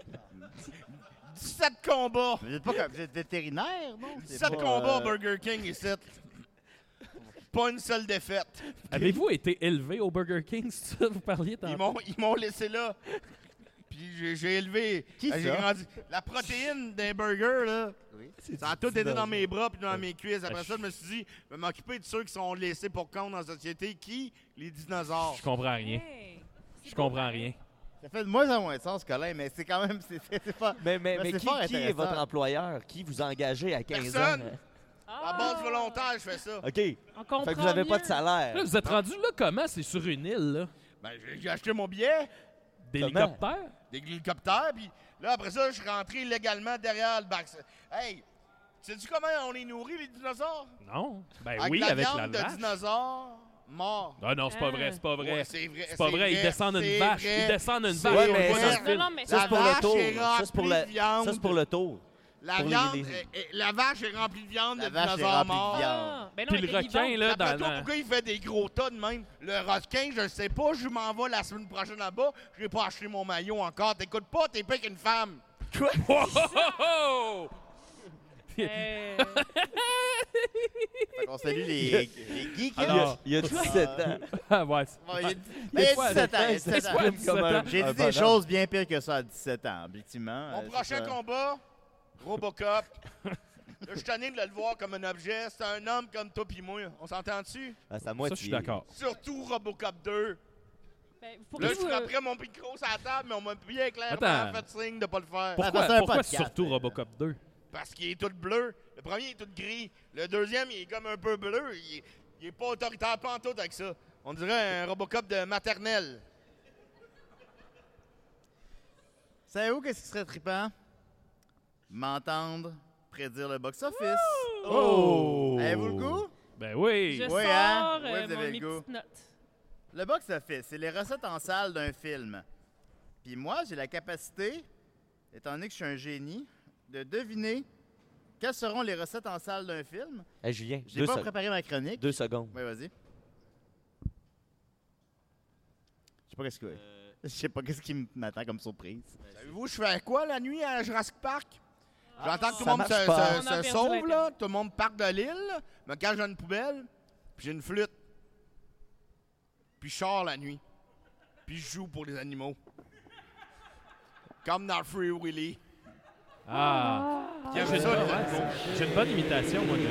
17 combats. Vous êtes pas comme- vous êtes vétérinaire, non? C'est 17 pas, combats euh, au Burger King ici. *laughs* Pas une seule défaite. Avez-vous été élevé au Burger King, c'est ça vous parliez tantôt? ils m'ont laissé là. Puis j'ai, élevé. Qui euh, j'ai ça? grandi. La protéine des burgers, là. Ça a tout été dans mes bras puis dans mes cuisses. Après Ah, ça, je me suis dit, je vais m'occuper de ceux qui sont laissés pour compte dans la société. Qui? Les dinosaures. Je comprends rien. Hey, Je comprends rien. Ça fait de moins en moins de sens, Colin, mais c'est quand même. C'est, *laughs* c'est- c'est pas. Mais, mais, Mais qui, fort qui est votre employeur? Qui vous a engagé à 15 Personne. ans? À Ah! base volontaire, je fais ça. OK. Fait On comprend que vous n'avez pas de salaire. Là, vous êtes rendu là comment? C'est sur une île, là? Ben, j'ai acheté mon billet, D'hélicoptère? des hélicoptères, puis là, après ça, je suis rentré illégalement derrière le bac. Hey, sais-tu comment on les nourrit, les dinosaures? Non. Ben avec oui, la avec la viande de vache. dinosaures morts. Ah non, c'est pas Ah. vrai, c'est pas vrai. Ouais, c'est vrai. c'est pas vrai, ils descendent une vache. vrai. Ils descendent une vache. Ouais, mais ça, dans c'est- le film. Non, non, mais Ça, La c'est pour le vache tour. c'est pour, ça, c'est pour le tour. La Pour viande, les- la vache est remplie de viande La de vache est dinosaures remplie de morts. viande. Ah, ben non, Puis le requin, là, D'après dans toi, la... pourquoi il fait des gros tas de même? Le requin, je ne sais pas, je m'en vais la semaine prochaine là-bas, je n'ai pas acheté mon maillot encore. T'écoutes pas, t'es pas qu'une femme. Oh, oh, oh! Euh, Fait qu'on salue les, les geeks. hein? Alors, Il y a 17 ans. Ah ouais. c'est- Bon, il y a, mais il y a fois, 17 ans. il y a Ça 17 ans. quoi, J'ai dit des choses bien pires que ça à 17 ans, objectivement. Mon Euh, prochain c'est ça. combat, Robocop. Là, je suis tanné de le voir comme un objet. C'est un homme comme toi pis moi. On s'entend dessus? Ah, c'est à Ça, moitié. je suis d'accord. Surtout Robocop 2. Ben, faut Là, que je vous, euh, frapperais mon micro sur la table, mais on m'a bien clairement Attends. fait signe de pas le faire. Pourquoi, que c'est un pourquoi podcast, surtout euh, Robocop 2? Parce qu'il est tout bleu. Le premier est tout gris. Le deuxième, il est comme un peu bleu. Il est, il est pas autoritaire pas en tout avec ça. On dirait un Robocop de maternelle. Savez-vous qu'est-ce qui serait trippant? M'entendre prédire le box-office. Oh! Avez-vous le goût? Ben oui! je Oui, sors hein? euh, Oui, vous mon- avez mes le goût. petites notes. Le box-office, c'est les recettes en salle d'un film. Puis moi, j'ai la capacité, étant donné que je suis un génie, de deviner quelles seront les recettes en salle d'un film. Hey, Julien, J'ai pas préparé ma chronique. deux secondes. Oui, vas-y. Je sais pas qu'est-ce que... *laughs* Je sais pas qu'est-ce qui m'attend comme surprise. Savez-vous, je fais quoi la nuit à Jurassic Park? J'entends que tout le monde se, pas. se- On a se perdu sauve, la là. Tout le monde part de l'île, me cache dans une poubelle, puis j'ai une flûte. Puis je sors la nuit. Puis je joue pour les animaux. Comme dans Free Willy. Ah! J'aime J'ai une, les bonne- animaux? j'ai une bonne imitation, moi, de...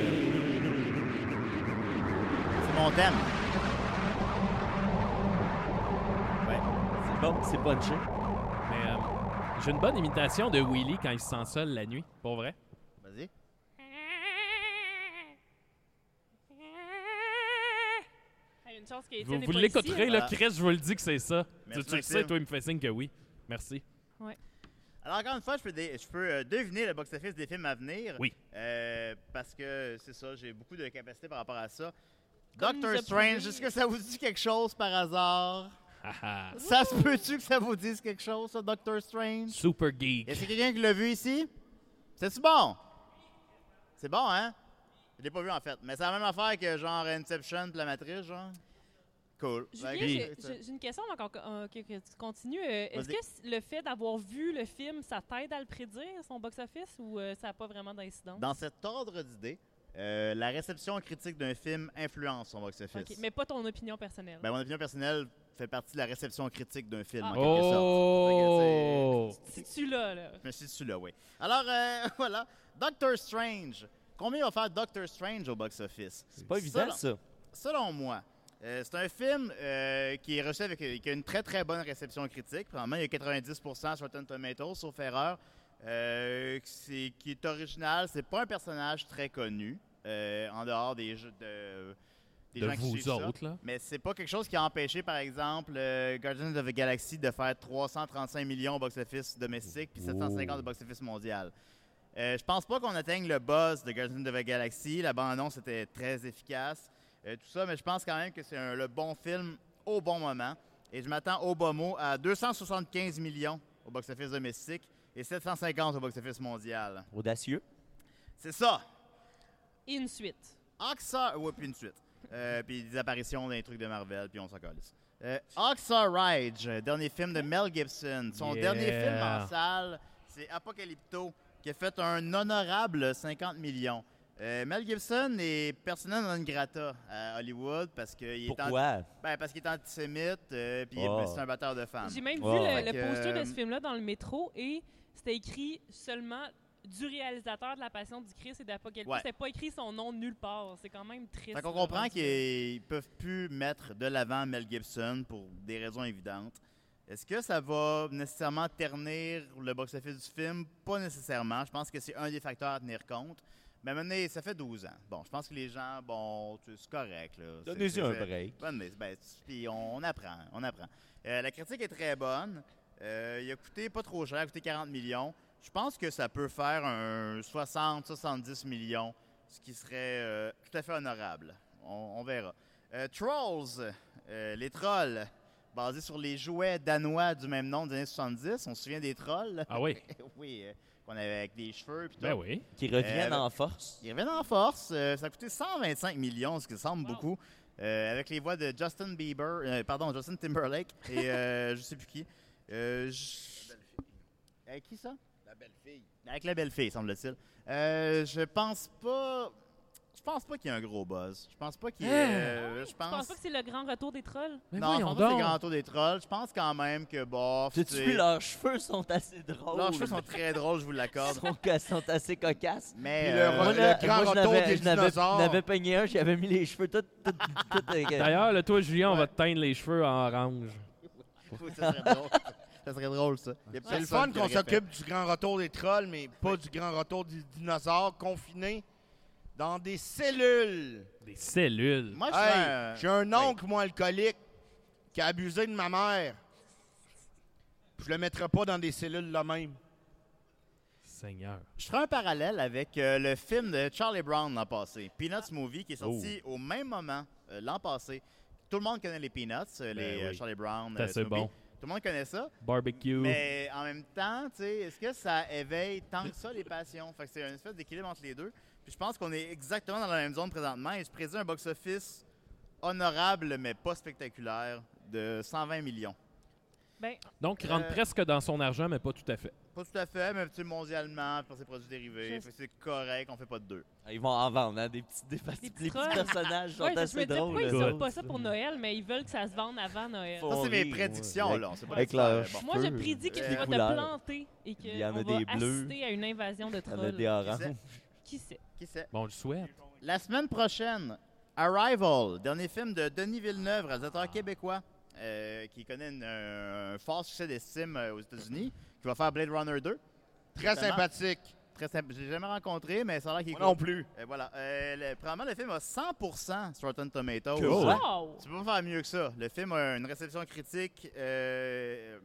C'est mon thème. C'est bon, c'est punché. J'ai une bonne imitation de Willy quand il se sent seul la nuit. Pour vrai? Vas-y. Une chance Vous, vous l'écouterez, là. Chris, je vous le dis que c'est ça. Tu, Merci, tu le sais, toi, il me fait signe que oui. Merci. Alors, encore une fois, je peux, dé- je peux euh, deviner le box-office des films à venir. Oui. Euh, parce que c'est ça, j'ai beaucoup de capacité par rapport à ça. Comme Doctor a Strange, est-ce que ça vous dit quelque chose par hasard? *laughs* Ça se peut-tu que ça vous dise quelque chose, ça, Doctor Strange? Super geek. Est-ce qu'il y a quelqu'un qui l'a vu ici? C'est-tu bon? C'est bon, hein? Je l'ai pas vu, en fait. Mais c'est la même affaire que, genre, Inception pis la Matrice, genre? Cool. Que j'ai une question avant qu'on- euh, que, que tu continues. Euh, Est-ce que le fait d'avoir vu le film, ça t'aide à le prédire, son box-office, ou euh, ça n'a pas vraiment d'incidence? Dans cet ordre d'idées, euh, la réception critique d'un film influence son box-office. Mais pas ton opinion personnelle. Ben, mon opinion personnelle fait partie de la réception critique d'un film, Ah. en quelque sorte. Oh! si tu là, là? Me suis dessus là, oui. Alors, euh, *laughs* voilà. Doctor Strange. Combien va faire Doctor Strange au box-office? C'est pas évident, ça. Selon moi, euh, c'est un film euh, qui est reçu avec qui a une très très bonne réception critique. Probablement, il y a 90% sur Rotten Tomatoes, sauf erreur. Euh, c'est- qui est original. C'est pas un personnage très connu euh, en dehors des jeux de, des De gens qui ça. là. Mais c'est pas quelque chose qui a empêché, par exemple, euh, Guardians of the Galaxy de faire 335 millions au box-office domestique puis 750 au box-office mondial. Euh, je pense pas qu'on atteigne le buzz de Guardians of the Galaxy. La bande-annonce était très efficace. euh, tout ça, mais je pense quand même que c'est un- le bon film au bon moment. Et je m'attends au bas mot à 275 millions au box-office domestique et 750 au box-office mondial. Audacieux. C'est ça! Une suite. Oxa... Ouais, puis une suite. Euh, puis des apparitions dans les trucs de Marvel, puis on s'en calisse. Euh, Oxa Rage, euh, dernier film de Mel Gibson. Son Yeah. dernier film en salle, c'est Apocalypto, qui a fait un honorable 50 millions. Euh, Mel Gibson est personnel non grata à Hollywood parce qu'il est, Pourquoi? ben, parce qu'il est antisémite, euh, puis Oh. c'est un batteur de femmes. J'ai même Oh. vu le, Fait le que, poster de ce film-là dans le métro et c'était écrit seulement du réalisateur de La Passion du Christ et d'Apocalypse. Ouais. C'était pas écrit son nom nulle part. C'est quand même triste. Fait qu'on comprend qu'ils peuvent plus mettre de l'avant Mel Gibson pour des raisons évidentes. Est-ce que ça va nécessairement ternir le box-office du film? Pas nécessairement. Je pense que c'est un des facteurs à tenir compte. Mais maintenant, ça fait 12 ans. Bon, je pense que les gens, bon, c'est correct. Donnez-y un break. Ben, tu- puis on, on apprend, on apprend. Euh, la critique est très bonne. Euh, il a coûté pas trop cher, il a coûté 40 millions. Je pense que ça peut faire un 60-70 millions, ce qui serait euh, tout à fait honorable. On, on verra. Euh, Trolls, euh, les trolls, basés sur les jouets danois du même nom des années 70. On se souvient des trolls? Ah oui? *laughs* oui, euh, qu'on avait avec des cheveux. puis tout. Ben oui. Qui reviennent Euh, en force. Ils reviennent en force. Euh, ça a coûté 125 millions, ce qui semble beaucoup. Euh, avec les voix de Justin Bieber, euh, pardon, Justin Timberlake et euh, *laughs* je sais plus qui. Euh, Avec qui ça? Avec la belle fille, semble-t-il. Euh, je pense pas. Je pense pas qu'il y ait un gros buzz. Je pense pas qu'il y ait. euh, je Tu penses pense. pas que c'est le grand retour des trolls? Mais non, je voyons pense pas que c'est donc. le grand tour des trolls. Je pense quand même que bof. T'as-tu c'est- vu, leurs cheveux sont assez drôles? Leurs cheveux sont très drôles, je vous Ils l'accorde. sont, sont assez cocasses. Mais le euh, le grand moi, je retour n'avais- des je n'avais- dinosaures. je n'avais peigné un, j'avais mis les cheveux tout, tout, tout, *laughs* euh, D'ailleurs, là, toi, Julien, on va te teindre les cheveux en orange. *laughs* Oui, ça serait drôle. *laughs* ça serait drôle, ça. C'est le fun qu'on s'occupe du grand retour des trolls, mais pas du grand retour des dinosaures confinés dans des cellules. Des cellules. Moi, Hey, un- j'ai un oncle, moi, alcoolique, qui a abusé de ma mère. Je le mettrai pas dans des cellules là même. Seigneur. Je ferai un parallèle avec euh, le film de Charlie Brown l'an passé, Peanuts Movie, qui est sorti Oh. au même moment euh, l'an passé. Tout le monde connaît les Peanuts, euh, les oui. Charlie Brown, C'est euh, bon. Tout le monde connaît ça. Barbecue. Mais en même temps, tu sais, est-ce que ça éveille tant que ça les passions? Fait que c'est une espèce d'équilibre entre les deux. Puis je pense qu'on est exactement dans la même zone présentement. Il se présente un box-office honorable, mais pas spectaculaire, de 120 millions. Ben, Donc, il rentre Euh, presque dans son argent, mais pas tout à fait. Pas tout à fait, mais tu mondialement, pour ses produits dérivés. Je- Fait que c'est correct, on fait pas de deux. Ils vont en vendre, hein, des petits, des, Des les petits petits trolls. personnages sont ouais, je me assez disais drôles. pourquoi ils sortent pas ça pour Noël, mais ils veulent que ça se vende avant Noël. Faut- Ça, c'est mes prédictions, ouais. là. On sait pas Avec si ça- leur bon. Moi, je prédis que euh, tu vas te couleurs. planter et Il y en qu'on a va des bleus. assister à une invasion de Il y en a trolls. des oranges. Qui sait? Qui sait? Bon, on le souhaite. La semaine prochaine, Arrival, dernier film de Denis Villeneuve, réalisateur québécois, euh, qui connaît une- un, un fort succès d'estime euh, aux États-Unis, qui va faire Blade Runner 2. Très sympathique. Très. Je l'ai jamais rencontré, mais ça a l'air qu'il est Moi non plus. cool. Euh, voilà. Euh, le- probablement, le film a 100% sur Rotten Tomatoes. Cool. Wow! Tu peux pas faire mieux que ça. Le film a une réception critique. euh,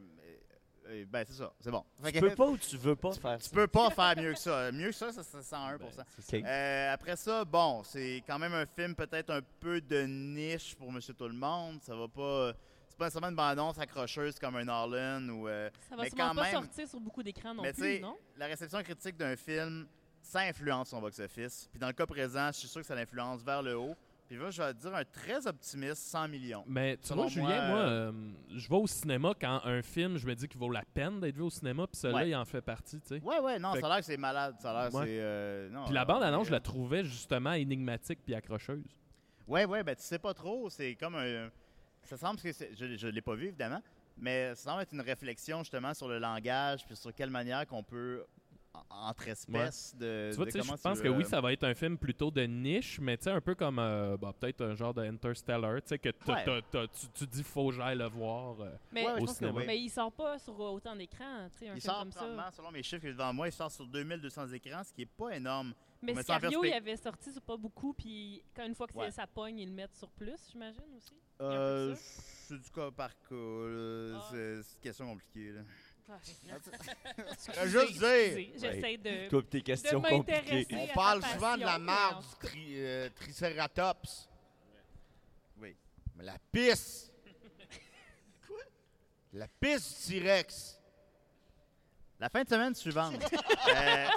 euh, ben, c'est ça. C'est bon. Fait Tu que- peux pas ou tu veux pas faire tu ça? peux pas faire mieux que ça. Mieux que ça, ça c'est 101%. Ok. Euh, après ça, bon, c'est quand même un film peut-être un peu de niche pour Monsieur Tout le Monde. Ça va pas. C'est pas nécessairement une bande-annonce accrocheuse comme un Harlan ou. euh, Ça va mais sûrement quand pas même- sortir sur beaucoup d'écrans non mais tu plus, sais, non? la réception critique d'un film, ça influence son box-office. Puis dans le cas présent, je suis sûr que ça l'influence vers le haut. Puis là, je vais te dire un très optimiste, 100 millions. Mais tu vois, Julien, moi, moi, euh, euh, je vais au cinéma quand un film, je me dis qu'il vaut la peine d'être vu au cinéma, puis celui-là, Ouais. il en fait partie, tu sais. Ouais, ouais, non, Fait ça a l'air que c'est malade. Ça a l'air Ouais. c'est. euh, non, Puis la euh, bande-annonce, je la trouvais justement énigmatique puis accrocheuse. Ouais, ouais, ben tu sais pas trop. C'est comme un. Ça semble que. Je, je l'ai pas vu, évidemment. Mais ça semble être une réflexion justement sur le langage, puis sur quelle manière qu'on peut, en- entre espèces, de. tu vois, de tu sais, je pense que oui, euh, ça va être un film plutôt de niche, mais tu sais, un peu comme euh, bah, peut-être un genre de Interstellar, tu sais, que tu, tu dis faut que j'aille le voir. euh. Mais, Ouais, au pense que cinéma. oui. mais il sort pas sur autant d'écrans, tu sais, un Il film sort comme ça. selon mes chiffres que devant moi, il sort sur 2200 écrans, ce qui est pas énorme. Mais Scario, il avait sorti sur pas beaucoup, puis quand une fois que Ouais. ça pogne, ils le mettent sur plus, j'imagine aussi. Euh, c'est du cas par cas. Ah. C'est une question compliquée. là. Ah, Je *laughs* veux juste dire, J'essaie de, tes de questions compliquées. on parle souvent de la en du tri- euh, Triceratops. Oui. Mais la pisse. La pisse du T-Rex. La fin de semaine suivante. *laughs* euh,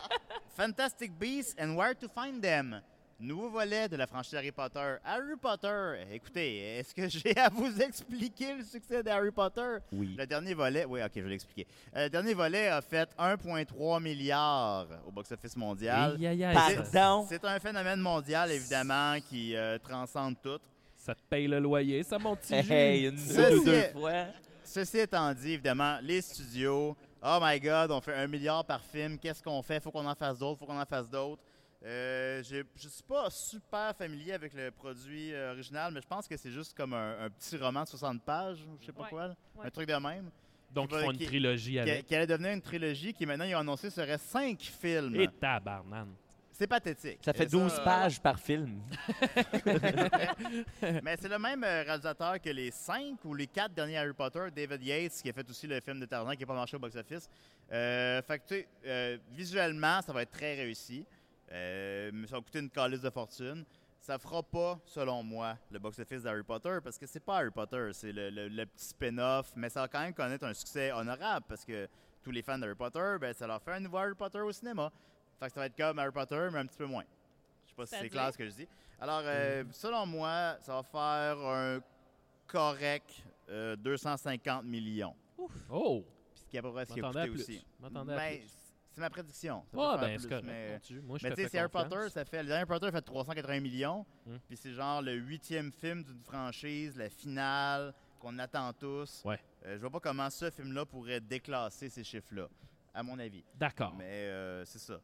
Fantastic Beasts and Where to Find Them. Nouveau volet de la franchise Harry Potter. Harry Potter, écoutez, est-ce que *laughs* j'ai à vous expliquer le succès d'Harry Potter? Oui. Le dernier volet, oui, ok, je vais l'expliquer. Euh, le dernier volet a fait 1,3 milliard au box-office mondial. Aïe, aïe, aïe, Pardon? C'est un phénomène mondial, évidemment, qui euh, transcende tout. ça te paye le loyer, ça, mon petit jus? Hey, une deux fois. Ceci étant dit, évidemment, les studios, oh my god, on fait un milliard par film, qu'est-ce qu'on fait? Faut qu'on en fasse d'autres, faut qu'on en fasse d'autres. Euh, je suis pas super familier avec le produit euh, original, mais je pense que c'est juste comme un, un petit roman de 60 pages, ou je sais pas Ouais, quoi, là. ouais. un truc de même, Donc, ils font une qui- trilogie qui, avec. qui allait devenir une trilogie qui maintenant ils ont annoncé serait 5 films. Et tabarnane. C'est pathétique. Ça fait Et 12 ça- pages par film. *laughs* Mais c'est le même euh, réalisateur que les cinq ou les quatre derniers Harry Potter, David Yates, qui a fait aussi le film de Tarzan qui n'a pas marché au box-office. Euh, fait que, tu sais, euh, visuellement, ça va être très réussi. Euh, mais ça va coûter une calice de fortune. Ça fera pas, selon moi, le box-office d'Harry Potter parce que c'est pas Harry Potter, c'est le, le- le petit spin-off. Mais ça va quand même connaître un succès honorable parce que tous les fans d'Harry Potter, ben, ça leur fait un nouveau Harry Potter au cinéma. Fait que ça va être comme Harry Potter, mais un petit peu moins. Je sais pas si c'est clair ce que je dis. Alors, euh, selon moi, ça va faire un correct euh, 250 millions. Oh! Puis ce qui est à peu près ce qui a M'attendais à coûté aussi. Ben, c'est ma prédiction. Ça faire ben, plus, c'est correct. mais-. Moi, je tu sais, Harry. Potter, ça fait. Le dernier Harry Potter a fait 380 millions. Puis c'est genre le huitième film d'une franchise, la finale, qu'on attend tous. Ouais. Euh, je vois pas comment ce film-là pourrait déclasser ces chiffres-là, à mon avis. D'accord. Mais euh, c'est ça.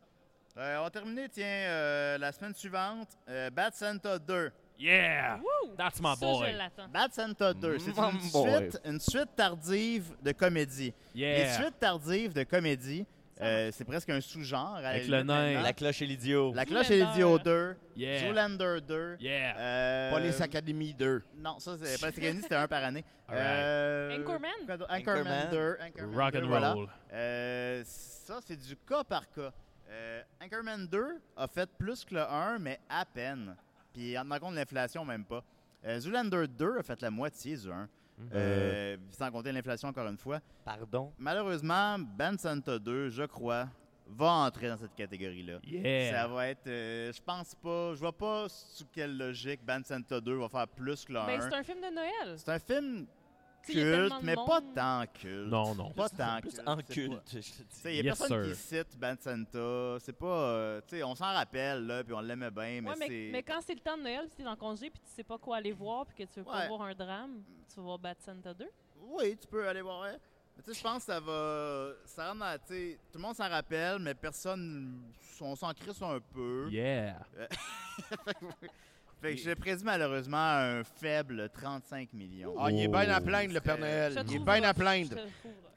Euh, on va terminer, tiens, euh, la semaine suivante, euh, Bad Santa 2. Yeah! Woo! That's my Ça, boy. je l'attends. Bad Santa 2, c'est une boy. suite, une suite tardive de comédie. Les Yeah! suites tardives de comédie, euh, c'est presque un sous-genre. à la Avec limite le nain. maintenant. La cloche et l'idiot. La cloche et l'idiot 2, Yeah! Zoolander 2. Yeah! euh, Police Academy 2. Non, ça, c'est Police Academy, c'était un par année. *laughs* Alright. Euh, Anchorman? quoi d'autre? Anchorman Anchorman. 2. Anchorman Rock 2, and voilà. roll. Euh, ça, c'est du cas par cas. Euh, Anchorman 2 a fait plus que le 1, mais à peine. Puis en tenant compte de l'inflation, même pas. Euh, Zoolander 2 a fait la moitié du 1. Euh, sans compter l'inflation, encore une fois. Pardon? Malheureusement, Band Santa 2, je crois, va entrer dans cette catégorie-là. Ça Yeah! va être. euh, je pense pas. Je vois pas sous quelle logique Band Santa 2 va faire plus que le 1. Ben, c'est un film de Noël. C'est un film culte, mais pas tant culte. Non, non. Pas tant Plus culte. en culte. je te Tu dis. sais, il y a Yes, personne qui cite Band Santa. C'est pas. euh, tu sais, on s'en rappelle, là, puis on l'aimait bien, mais Ouais, mais, c'est. mais quand c'est le temps de Noël, puis t'es en congé, puis tu sais pas quoi aller voir, puis que tu veux pas Ouais. voir un drame, tu vas voir Bad Santa 2. Oui, tu peux aller voir. ouais. Mais tu sais, je pense que ça va. Ça rentre dans. tu sais, Tout le monde s'en rappelle, mais personne. On s'en crisse un peu. Yeah! *laughs* Fait que j'ai prédit malheureusement un faible 35 millions. Ah, il est bien à plaindre, le Père Noël. Je Il est bien à. Je plaindre.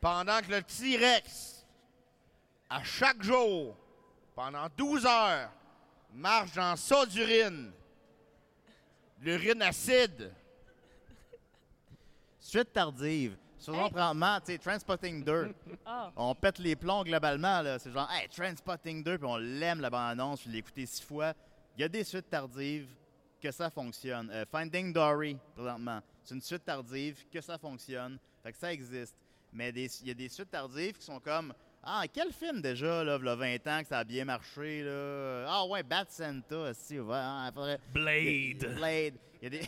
Pendant que le T-Rex, à chaque jour, pendant 12 heures, marche dans ça d'urine. L'urine acide. Suite tardive. Souvent, Hey. probablement, tu sais, Transpotting 2. Ah, on pète les plombs globalement. là. C'est genre, hey, Transpotting 2, puis on l'aime la bande-annonce, je l'ai écouté six fois. Il y a des suites tardives que ça fonctionne. Euh, Finding Dory, présentement, c'est une suite tardive que ça fonctionne. Fait que ça existe. Mais il y a des suites tardives qui sont comme, ah, quel film déjà, là, il y a 20 ans, que ça a bien marché, là? Ah ouais, Bad Santa, si, ouais, faudrait- Blade! Blade. Il y a *laughs* des,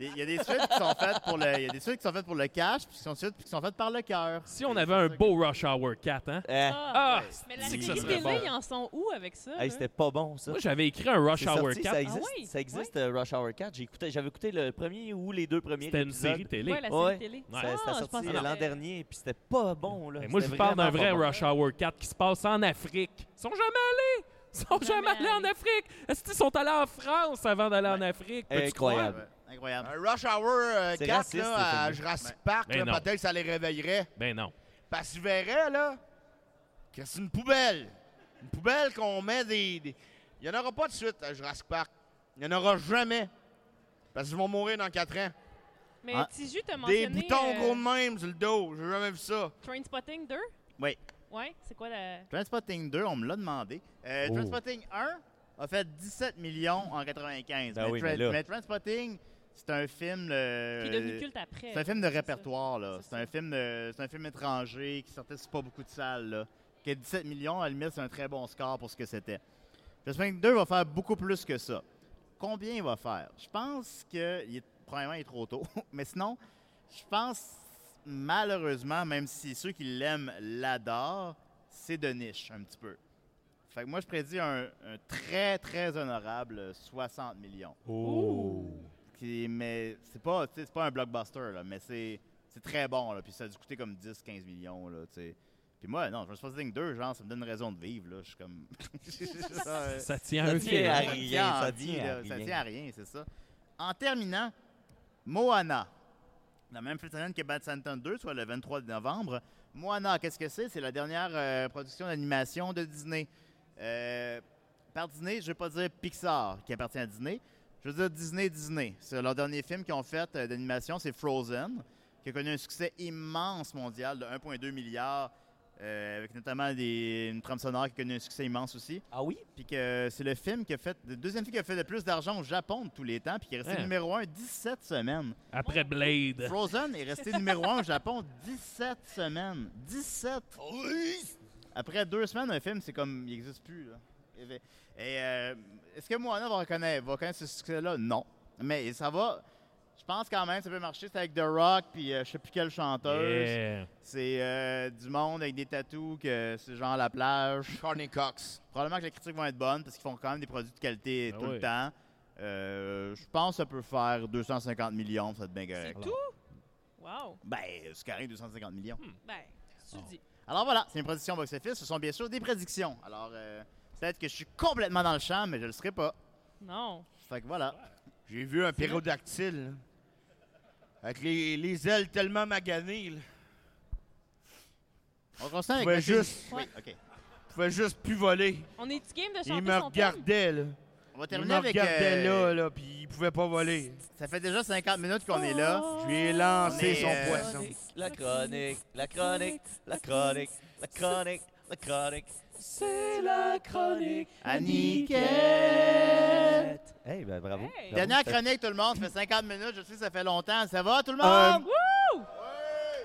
il y a des suites qui sont faites pour le, il y a des suites qui sont faites pour le cash, puis qui sont, suites qui sont faites par le cœur. Si on avait un beau Rush Hour 4, hein? Eh, ah. Ah! Mais la c'est que série ça serait télé, bon. ils en sont où avec ça? hey, c'était pas bon, ça. Moi, j'avais écrit un Rush C'est Hour sorti, 4. ça existe, Ah oui? ça existe euh, Rush Hour 4. J'ai écouté, j'avais écouté le premier ou les deux premiers. C'était une épisodes. série télé. Ouais, la Ouais. série télé. Ouais. Ça- Ah, C'était je sorti pensais l'an dernier, puis c'était pas bon. Là. Mais moi, je C'était vous parle d'un vraiment vrai pas bon. Rush Hour 4 qui se passe en Afrique. Ils sont jamais allés! Ils sont Jamais jamais allés en. Afrique! Est-ce qu'ils sont allés en France avant d'aller en Afrique? Peux-tu Incroyable. Incroyable. Un Rush Hour euh, C'est 4 raciste, là, à. Jurassic Park, Ben là, non. peut-être que ça les réveillerait. Ben non. Parce qu'ils verraient, là, que c'est une poubelle. Une poubelle qu'on met des. des- Il n'y en aura pas de suite à Jurassic Park. Il n'y en aura jamais. Parce qu'ils vont mourir dans 4 ans. Mais Ah. Tiju t'a Des mentionné boutons euh, gros de même sur le dos. J'ai jamais vu ça. Trainspotting 2? Oui. Ouais, c'est quoi la... Transpotting 2, on me l'a demandé. Euh, Oh. Transpotting 1 a fait 17 millions en 95. Ben mais, oui, Tra- mais là- mais Transpotting, c'est un film. euh, qui est devenu culte après. C'est un film de ça. répertoire, là. C'est un film, de- un film étranger qui sortait sur pas beaucoup de salles, là. Qui a 17 millions, à la limite, c'est un très bon score pour ce que c'était. Transpotting 2 va faire beaucoup plus que ça. Combien il va faire? Je pense que, il est, premièrement, il est trop tôt. *laughs* Mais sinon, je pense, malheureusement, même si ceux qui l'aiment l'adorent, c'est de niche, un petit peu. Fait que moi, je prédis un, un très, très honorable 60 millions. Oh! Qui- mais c'est pas, pas un blockbuster, là, mais c'est, c'est très bon. Là, puis ça a dû coûter comme 10-15 millions. Là. Puis moi, non, Transpotting 2, genre, ça me donne une raison de vivre. Là. Je suis comme. *laughs* *laughs* ça, euh, Ça tient Ça un tient à rien, en ça à tient à rien, c'est ça. En terminant, Moana. La même fin que Bad Santa 2, soit le 23 novembre. Moana, qu'est-ce que c'est? C'est la dernière euh, production d'animation de Disney. Euh, par Disney, je ne veux pas dire Pixar, qui appartient à Disney. Je veux dire Disney Disney. C'est leur dernier film qu'ils ont fait euh, d'animation, c'est Frozen, qui a connu un succès immense mondial de 1,2 milliard, euh, avec notamment des, une trame sonore qui a connu un succès immense aussi. Ah oui? Puis que c'est le film qui a fait, le deuxième film qui a fait le plus d'argent au Japon de tous les temps, puis qui est resté Hein? numéro 1 17 semaines. Après Blade. Frozen est resté numéro 1 au Japon 17 semaines. 17! Après deux semaines, un film, c'est comme, il n'existe plus. là. Et, et, euh, est-ce que Moana va reconnaître, va reconnaître ce succès-là? Non. Mais ça va, je pense quand même que ça peut marcher. C'est avec The Rock, puis euh, je sais plus quelle chanteuse. Yeah. C'est euh, du monde avec des tatous, que c'est genre la plage. Courtney Cox. Probablement que les critiques vont être bonnes parce qu'ils font quand même des produits de qualité Ben tout oui. le temps. Euh, je pense que ça peut faire 250 millions, ça être bien correct. C'est tout? Wow. Ben, c'est correct, 250 millions. Ben, tu dis. Alors voilà, c'est une prédiction box-office. Ce sont bien sûr des prédictions. Alors, euh, peut-être que je suis complètement dans le champ, mais je le serai pas. Non. Fait que voilà. J'ai vu un pérodactyle, là, avec les, les ailes tellement maganées, là. On continue avec pouvait Monsieur- juste- Oui, OK. Il pouvait juste plus voler. On est-tu game de chanter Il me son thème? regardait, là. On va Il terminer me avec... regardait euh, là, là, puis il pouvait pas voler. Ça fait déjà 50 minutes qu'on est là. Je lui ai lancé son euh, poisson. La chronique, la chronique, la chronique, la chronique, la chronique. C'est la chronique À Niquette. Hey, ben bravo. Hey. Dernière chronique, tout le monde. Ça fait 50 minutes. Je sais que ça fait longtemps. Ça va, tout le Euh, monde?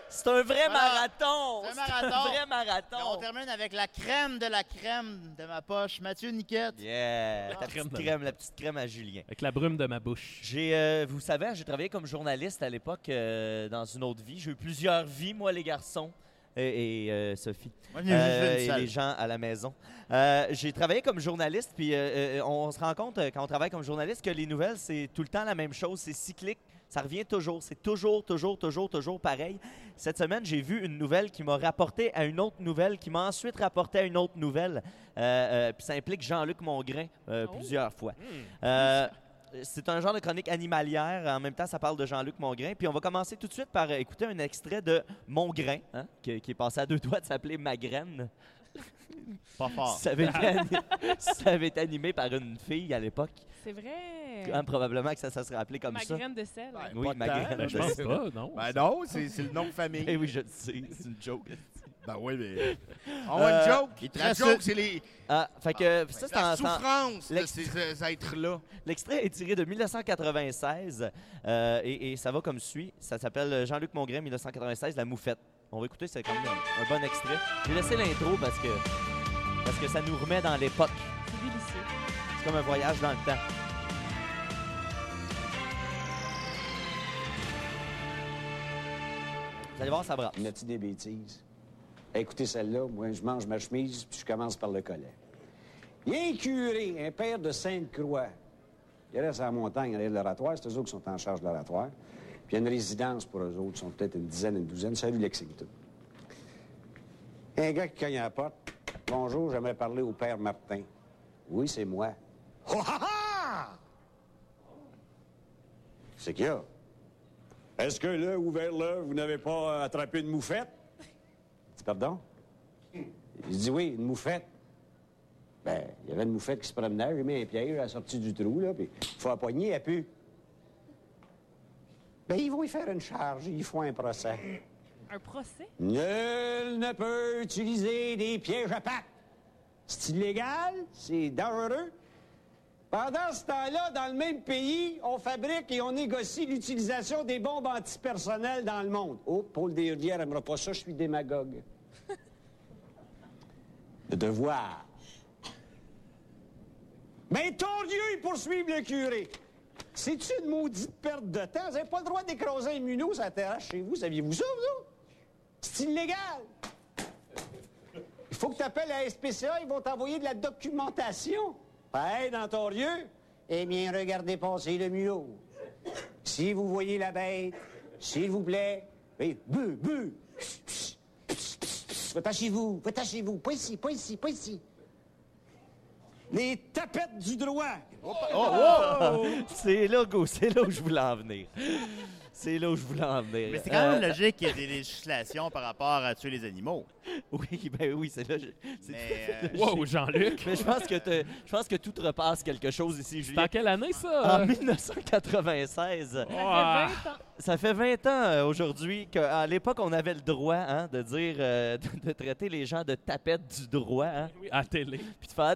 C'est un vrai Voilà. marathon. C'est un C'est un marathon. vrai Et on marathon. termine avec la crème de la crème de ma poche. Mathieu Niquette. Yeah, La ta crème petite crème, la petite crème à Julien. Avec la brume de ma bouche. J'ai, euh, vous savez, j'ai travaillé comme journaliste à l'époque euh, dans une autre vie. J'ai eu plusieurs vies, moi, les garçons et, et, euh, Sophie. Moi, juste Euh, fait une et les gens à la maison. Euh, j'ai travaillé comme journaliste, puis euh, on se rend compte euh, quand on travaille comme journaliste que les nouvelles, c'est tout le temps la même chose, c'est cyclique. Ça revient toujours, c'est toujours, toujours, toujours, toujours pareil. Cette semaine, j'ai vu une nouvelle qui m'a rapporté à une autre nouvelle, qui m'a ensuite rapporté à une autre nouvelle. Euh, euh, puis ça implique Jean-Luc Mongrain euh, Oh. plusieurs fois. Euh, c'est un genre de chronique animalière. En même temps, ça parle de Jean-Luc Mongrain. Puis on va commencer tout de suite par écouter un extrait de Mongrain, hein, qui, qui est passé à deux doigts de s'appeler Magraine. Pas fort. Ça avait, été ani- *laughs* ça avait été animé par une fille à l'époque. C'est vrai. Hein, probablement que ça, ça serait appelé comme Ma ça. graine de sel. Ouais. Oui, Pas de Magraine. temps, Ben, je pense pas, non. Ben non, c'est c'est le nom de famille. Eh oui, je le sais, c'est une joke. Ben oui, mais. *laughs* On a Euh, une joke? il te La reste- joke, c'est les... Ah, fait que ça, c'est la en- c'est en- souffrance de l'ex- ces ces êtres-là. L'extrait est tiré de 1996 euh, et, et ça va comme suit. Ça s'appelle Jean-Luc Mongrain, 1996, La Moufette. On va écouter, c'est quand même un, un bon extrait. J'ai laissé l'intro parce que, parce que ça nous remet dans l'époque. C'est délicieux. C'est comme un voyage dans le temps. Vous allez voir, ça brasse. Il a-t-il des bêtises? Écoutez celle-là, moi, je mange ma chemise, puis je commence par le collet. Il y a un curé, un père de Sainte-Croix. Il reste à la montagne, à l'oratoire. C'est eux autres qui sont en charge de l'oratoire. Puis il y a une résidence pour eux autres. Ils sont peut-être une dizaine, une douzaine. Salut Lexington. Un gars qui cogne à la porte. Bonjour, j'aimerais parler au père Martin. Oui, c'est moi. Oh, ha, ha! C'est qu'il y a? Est-ce que là, ouvert là, vous n'avez pas attrapé une moufette? Pardon? Il dit oui, une moufette. Ben, il y avait une moufette qui se promenait, j'ai mis un piège à la sortie du trou, là, puis il faut la poigner, elle pue. Ben, ils vont y faire une charge, ils font un procès. Un procès? Nul ne peut utiliser des pièges à pattes. C'est illégal, c'est dangereux. Pendant ce temps-là, dans le même pays, on fabrique et on négocie l'utilisation des bombes antipersonnelles dans le monde. Oh, Paul Desrivières n'aimera pas ça, je suis démagogue. Le devoir. Mais ton Dieu, il poursuit le curé. C'est-tu une maudite perte de temps? Vous n'avez pas le droit d'écraser un munot sur la terrasse chez vous. Saviez-vous ça, vous? C'est illégal. Il faut que tu appelles la SPCA, ils vont t'envoyer de la documentation. Hey, dans ton eh bien, regardez passer le mulot. Si vous voyez la bête, s'il vous plaît, oui, bu, bu. Va-t'en chez vous, va-t'en chez vous. Pas ici, pas ici, pas ici. Les tapettes du droit. *laughs* C'est là, go, c'est là où je voulais en venir. C'est là où je voulais en venir. Mais c'est quand même Euh, logique qu'il y ait des législations par rapport à tuer les animaux. *laughs* Oui, ben oui, c'est là. c'est Mais, tout à fait euh, Wow, Jean-Luc. Mais je pense que te- je pense que tout repasse quelque chose ici, C'est Julien. en quelle année, ça? En 1996, Ça fait Ah. 20 ans. ça fait 20 ans euh, aujourd'hui qu'à l'époque, on avait le droit hein, de dire, euh, *laughs* de, de traiter les gens de tapettes du droit, hein, Oui, à la télé. puis de faire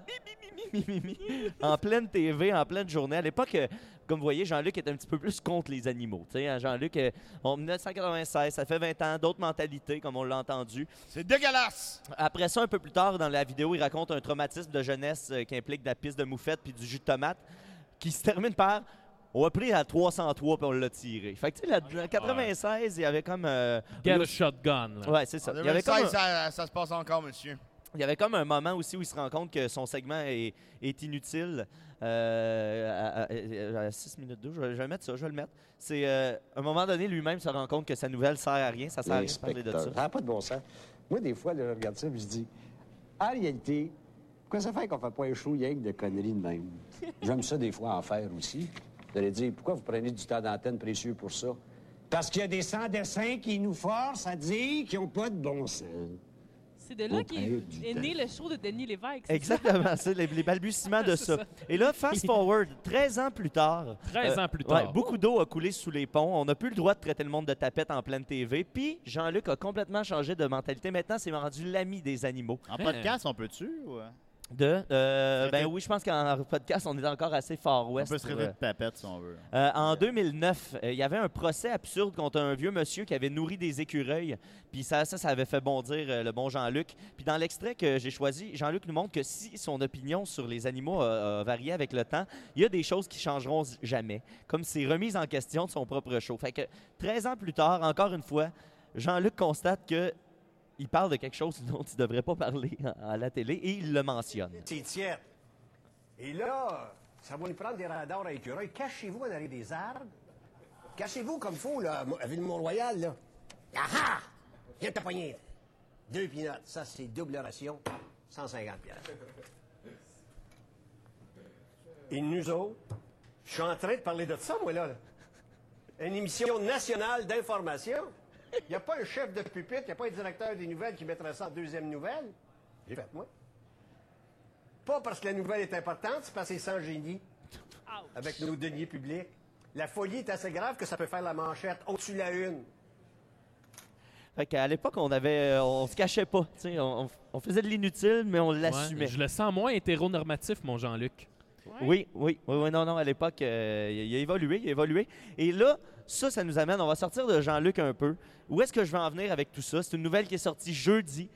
mi, mi, mi, mi, mi, mi, en pleine TV, en pleine journée. À l'époque, euh, comme vous voyez, Jean-Luc était un petit peu plus contre les animaux. tu sais, hein, Jean-Luc, euh, en 1996, ça fait 20 ans, d'autres mentalités, comme on l'a entendu. C'est dégueulasse! Après ça, un peu plus tard dans la vidéo, il raconte un traumatisme de jeunesse euh, qui implique de la piste de moufette puis du jus de tomate qui se termine par on a pris à 303 puis on l'a tiré. Fait que tu sais, la, la 96, il y avait comme. euh, Get le- a shotgun. là. Ouais, c'est ça. En Il y, avait comme 2016, un, ça, ça se passe encore, monsieur. il y avait comme un moment aussi où il se rend compte que son segment est, est inutile. Euh, à, 6 minutes 2, je, vais- je vais mettre ça, je vais le mettre. C'est euh, à un moment donné, lui-même se rend compte que sa nouvelle sert à rien, ça sert à rien de parler de ça. Ça n'a pas de bon sens. Moi, des fois, là, je regarde ça et je dis, en réalité, pourquoi ça fait qu'on fait pas un show rien que de conneries de même? *laughs* J'aime ça des fois en faire aussi. Vous allez dire, pourquoi vous prenez du temps d'antenne précieux pour ça? Parce qu'il y a des sans-dessins qui nous forcent à dire qu'ils n'ont pas de bon sens. C'est de là qu'est né le show de Denis Lévesque. Exactement, c'est les, les balbutiements de *laughs* ça. ça. Et là, fast forward, 13 ans plus tard. 13 euh, ans plus ouais, tard. beaucoup d'eau a coulé sous les ponts. On n'a plus le droit de traiter le monde de tapette en pleine TV. Puis Jean-Luc a complètement changé de mentalité. Maintenant, c'est rendu l'ami des animaux. En podcast, on peut-tu? Ou... De, euh, ben oui, je pense qu'en podcast, on est encore assez far On west. peut se traiter euh, de tapette si on veut. Euh, en 2009, euh, il y avait un procès absurde contre un vieux monsieur qui avait nourri des écureuils. Puis ça, ça, ça avait fait bondir le bon Jean-Luc. Puis dans l'extrait que j'ai choisi, Jean-Luc nous montre que si son opinion sur les animaux a, a varié avec le temps, il y a des choses qui changeront jamais. Comme ses remises en question de son propre show. Fait que 13 ans plus tard, encore une fois, Jean-Luc constate que il parle de quelque chose *laughs* dont il ne devrait pas parler à, la télé et il le mentionne. Et là, ça va nous prendre des radars à écureuils. Cachez-vous arrière des arbres. Cachez-vous comme faut, là, à Ville-Mont-Royal, là. Ah ah! Viens te pogner. Deux pinottes. Ça, c'est double ration. 150 piastres. Et nous autres, je suis en train de parler de ça, moi, là. Une émission nationale d'information. *laughs* Il n'y a pas un chef de pupitre, il n'y a pas un directeur des nouvelles qui mettrait ça en deuxième nouvelle? J'ai fait, moi. Pas parce que la nouvelle est importante, c'est parce que c'est sans génie, Ouch. avec nos deniers publics. La folie est assez grave que ça peut faire la manchette au-dessus de la une. Fait qu'à l'époque, on avait, euh, on se cachait pas. On, on- faisait de l'inutile, mais on Ouais, l'assumait. je le sens moins hétéronormatif, mon Jean-Luc. Ouais. Oui, oui, oui, oui, non, non, à l'époque, euh, il, il a évolué, il a évolué. Et là, ça, ça nous amène, on va sortir de Jean-Luc un peu. Où est-ce que je vais en venir avec tout ça? C'est une nouvelle qui est sortie jeudi,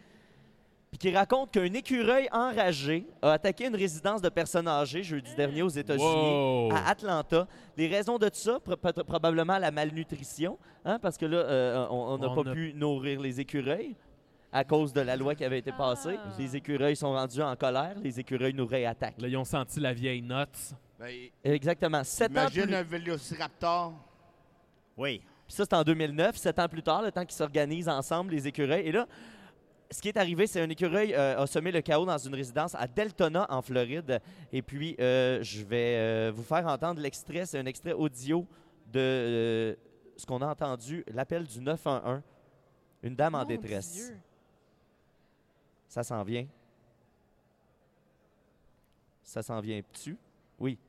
puis qui raconte qu'un écureuil enragé a attaqué une résidence de personnes âgées jeudi dernier aux États-Unis, Wow. à Atlanta. Les raisons de tout ça, pro- pro- probablement la malnutrition, hein, parce que là, euh, on n'a pas a- pu nourrir les écureuils à cause de la loi qui avait été passée. Ah. Les écureuils sont rendus en colère, les écureuils nous réattaquent. Là, ils ont senti la vieille note. Ben, Exactement. Sept ans plus imagine un vélociraptor. Oui. Puis ça, c'est en 2009, sept ans plus tard, le temps qu'ils s'organisent ensemble, les écureuils. Et là, ce qui est arrivé, c'est un écureuil euh, a semé le chaos dans une résidence à Deltona, en Floride. Et puis, euh, je vais euh, vous faire entendre l'extrait. C'est un extrait audio de ce qu'on a entendu, l'appel du 911. Une dame en détresse. Dieu. Ça s'en vient. Ça s'en vient dessus? Oui.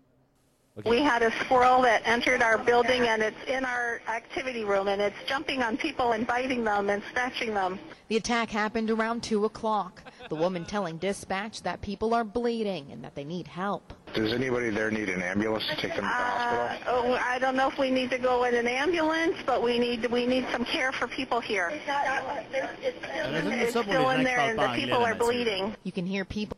OK. We had a squirrel that entered our building and it's in our activity room and it's jumping on people and biting them and scratching them. The attack happened around 2 o'clock. The woman telling dispatch that people are bleeding and that they need help. Does anybody there need an ambulance to take them to the Uh, hospital? oh, I don't know if we need to go in an ambulance, but we need we need some care for people here. Résume It's ça pour les still in there and the people are bleeding. You can hear people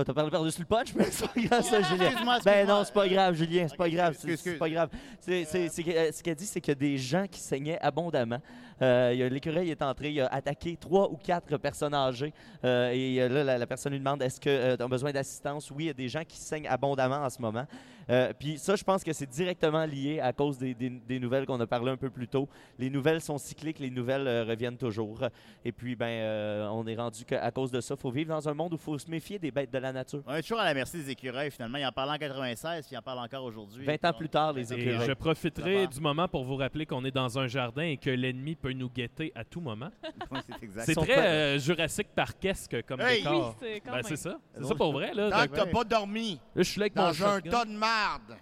Ah, t'as parlé par-dessus le punch, *laughs* mais c'est pas grave, ça, Julien. Excuse-moi, Ben non, c'est pas grave, Julien, c'est pas grave. C'est c'est pas grave. C'est- c'est- c'est que- euh, ce qu'elle dit, c'est qu'il y a des gens qui saignaient abondamment. Euh, L'écureuil est entré, il a attaqué trois ou quatre personnes âgées. Euh, et euh, là, la, la personne lui demande est-ce que tu as besoin d'assistance? Oui, il y a des gens qui saignent abondamment en ce moment. Euh, Puis ça, je pense que c'est directement lié à cause des, des- des nouvelles qu'on a parlé un peu plus tôt. Les nouvelles sont cycliques, les nouvelles euh, reviennent toujours. Et puis, ben, euh, on est rendu qu'à cause de ça, il faut vivre dans un monde où il faut se méfier des bêtes de la nature. On est toujours à la merci des écureuils, finalement. Il en parlait en 96, puis il en parle encore aujourd'hui. 20 ans plus tard, les Et écureuils. je profiterai du moment pour vous rappeler qu'on est dans un jardin et que l'ennemi peut nous guetter à tout moment. *laughs* Oui, c'est exact. C'est sont très euh, Jurassic Parkesque comme Hey! décor. Oui, c'est quand Ben, même. c'est ça. C'est ça pour vrai. Là, Tant Là, que t'as pas dormi je suis là avec mon dans un shotgun. tas de marde,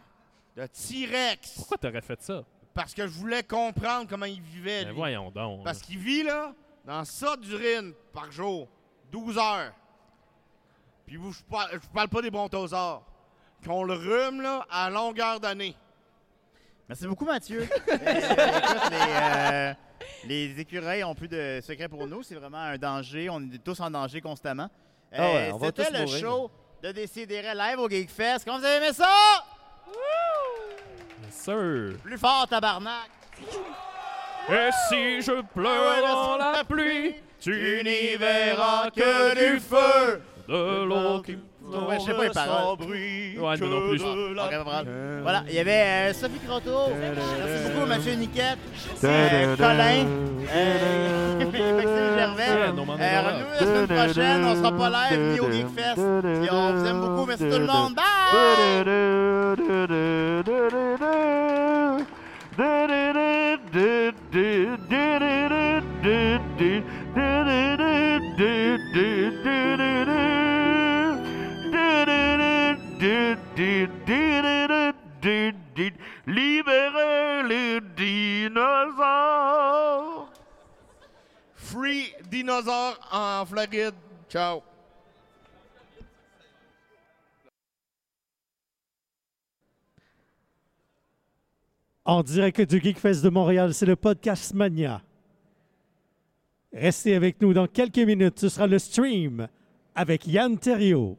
de T-Rex, Pourquoi t'aurais fait ça? parce que je voulais comprendre comment il vivait, Ben lui. voyons donc. Parce qu'il vit, là, dans ça d'urine par jour, 12 heures. Puis vous, je parle, je vous parle pas des brontosaures. Qu'on le rhume, là, à longueur d'année. Merci beaucoup, Mathieu. *laughs* Euh, écoute, les, euh, *laughs* les écureuils ont plus de secrets pour nous. C'est vraiment un danger. On est tous en danger constamment. Euh, Ah ouais, on va C'était tous le mourir. show de Décideret live au Geekfest. Comment vous avez aimé ça? Sir. Plus fort, tabarnak! Et si je pleure dans la pluie, tu n'y verras que du feu, de l'eau qui Ouais, je sais pas les paroles. bruit. Ouais, moi non plus. que de la- Ok, pas grave. Voilà, il y avait euh, Sophie Croteau. Merci beaucoup, Mathieu Niquette. Euh, Colin. Euh, *laughs* Maxime Gervais. Euh. Revenez-nous la semaine prochaine. On sera pas live ni au Geekfest. Puis on vous aime beaucoup. Merci tout le monde. Bye! Libérez les dinosaures! Free dinosaures en Floride. Ciao. En direct du Geekfest de Montréal, c'est le podcast Mania. Restez avec nous dans quelques minutes, ce sera le stream avec Yann Terriot.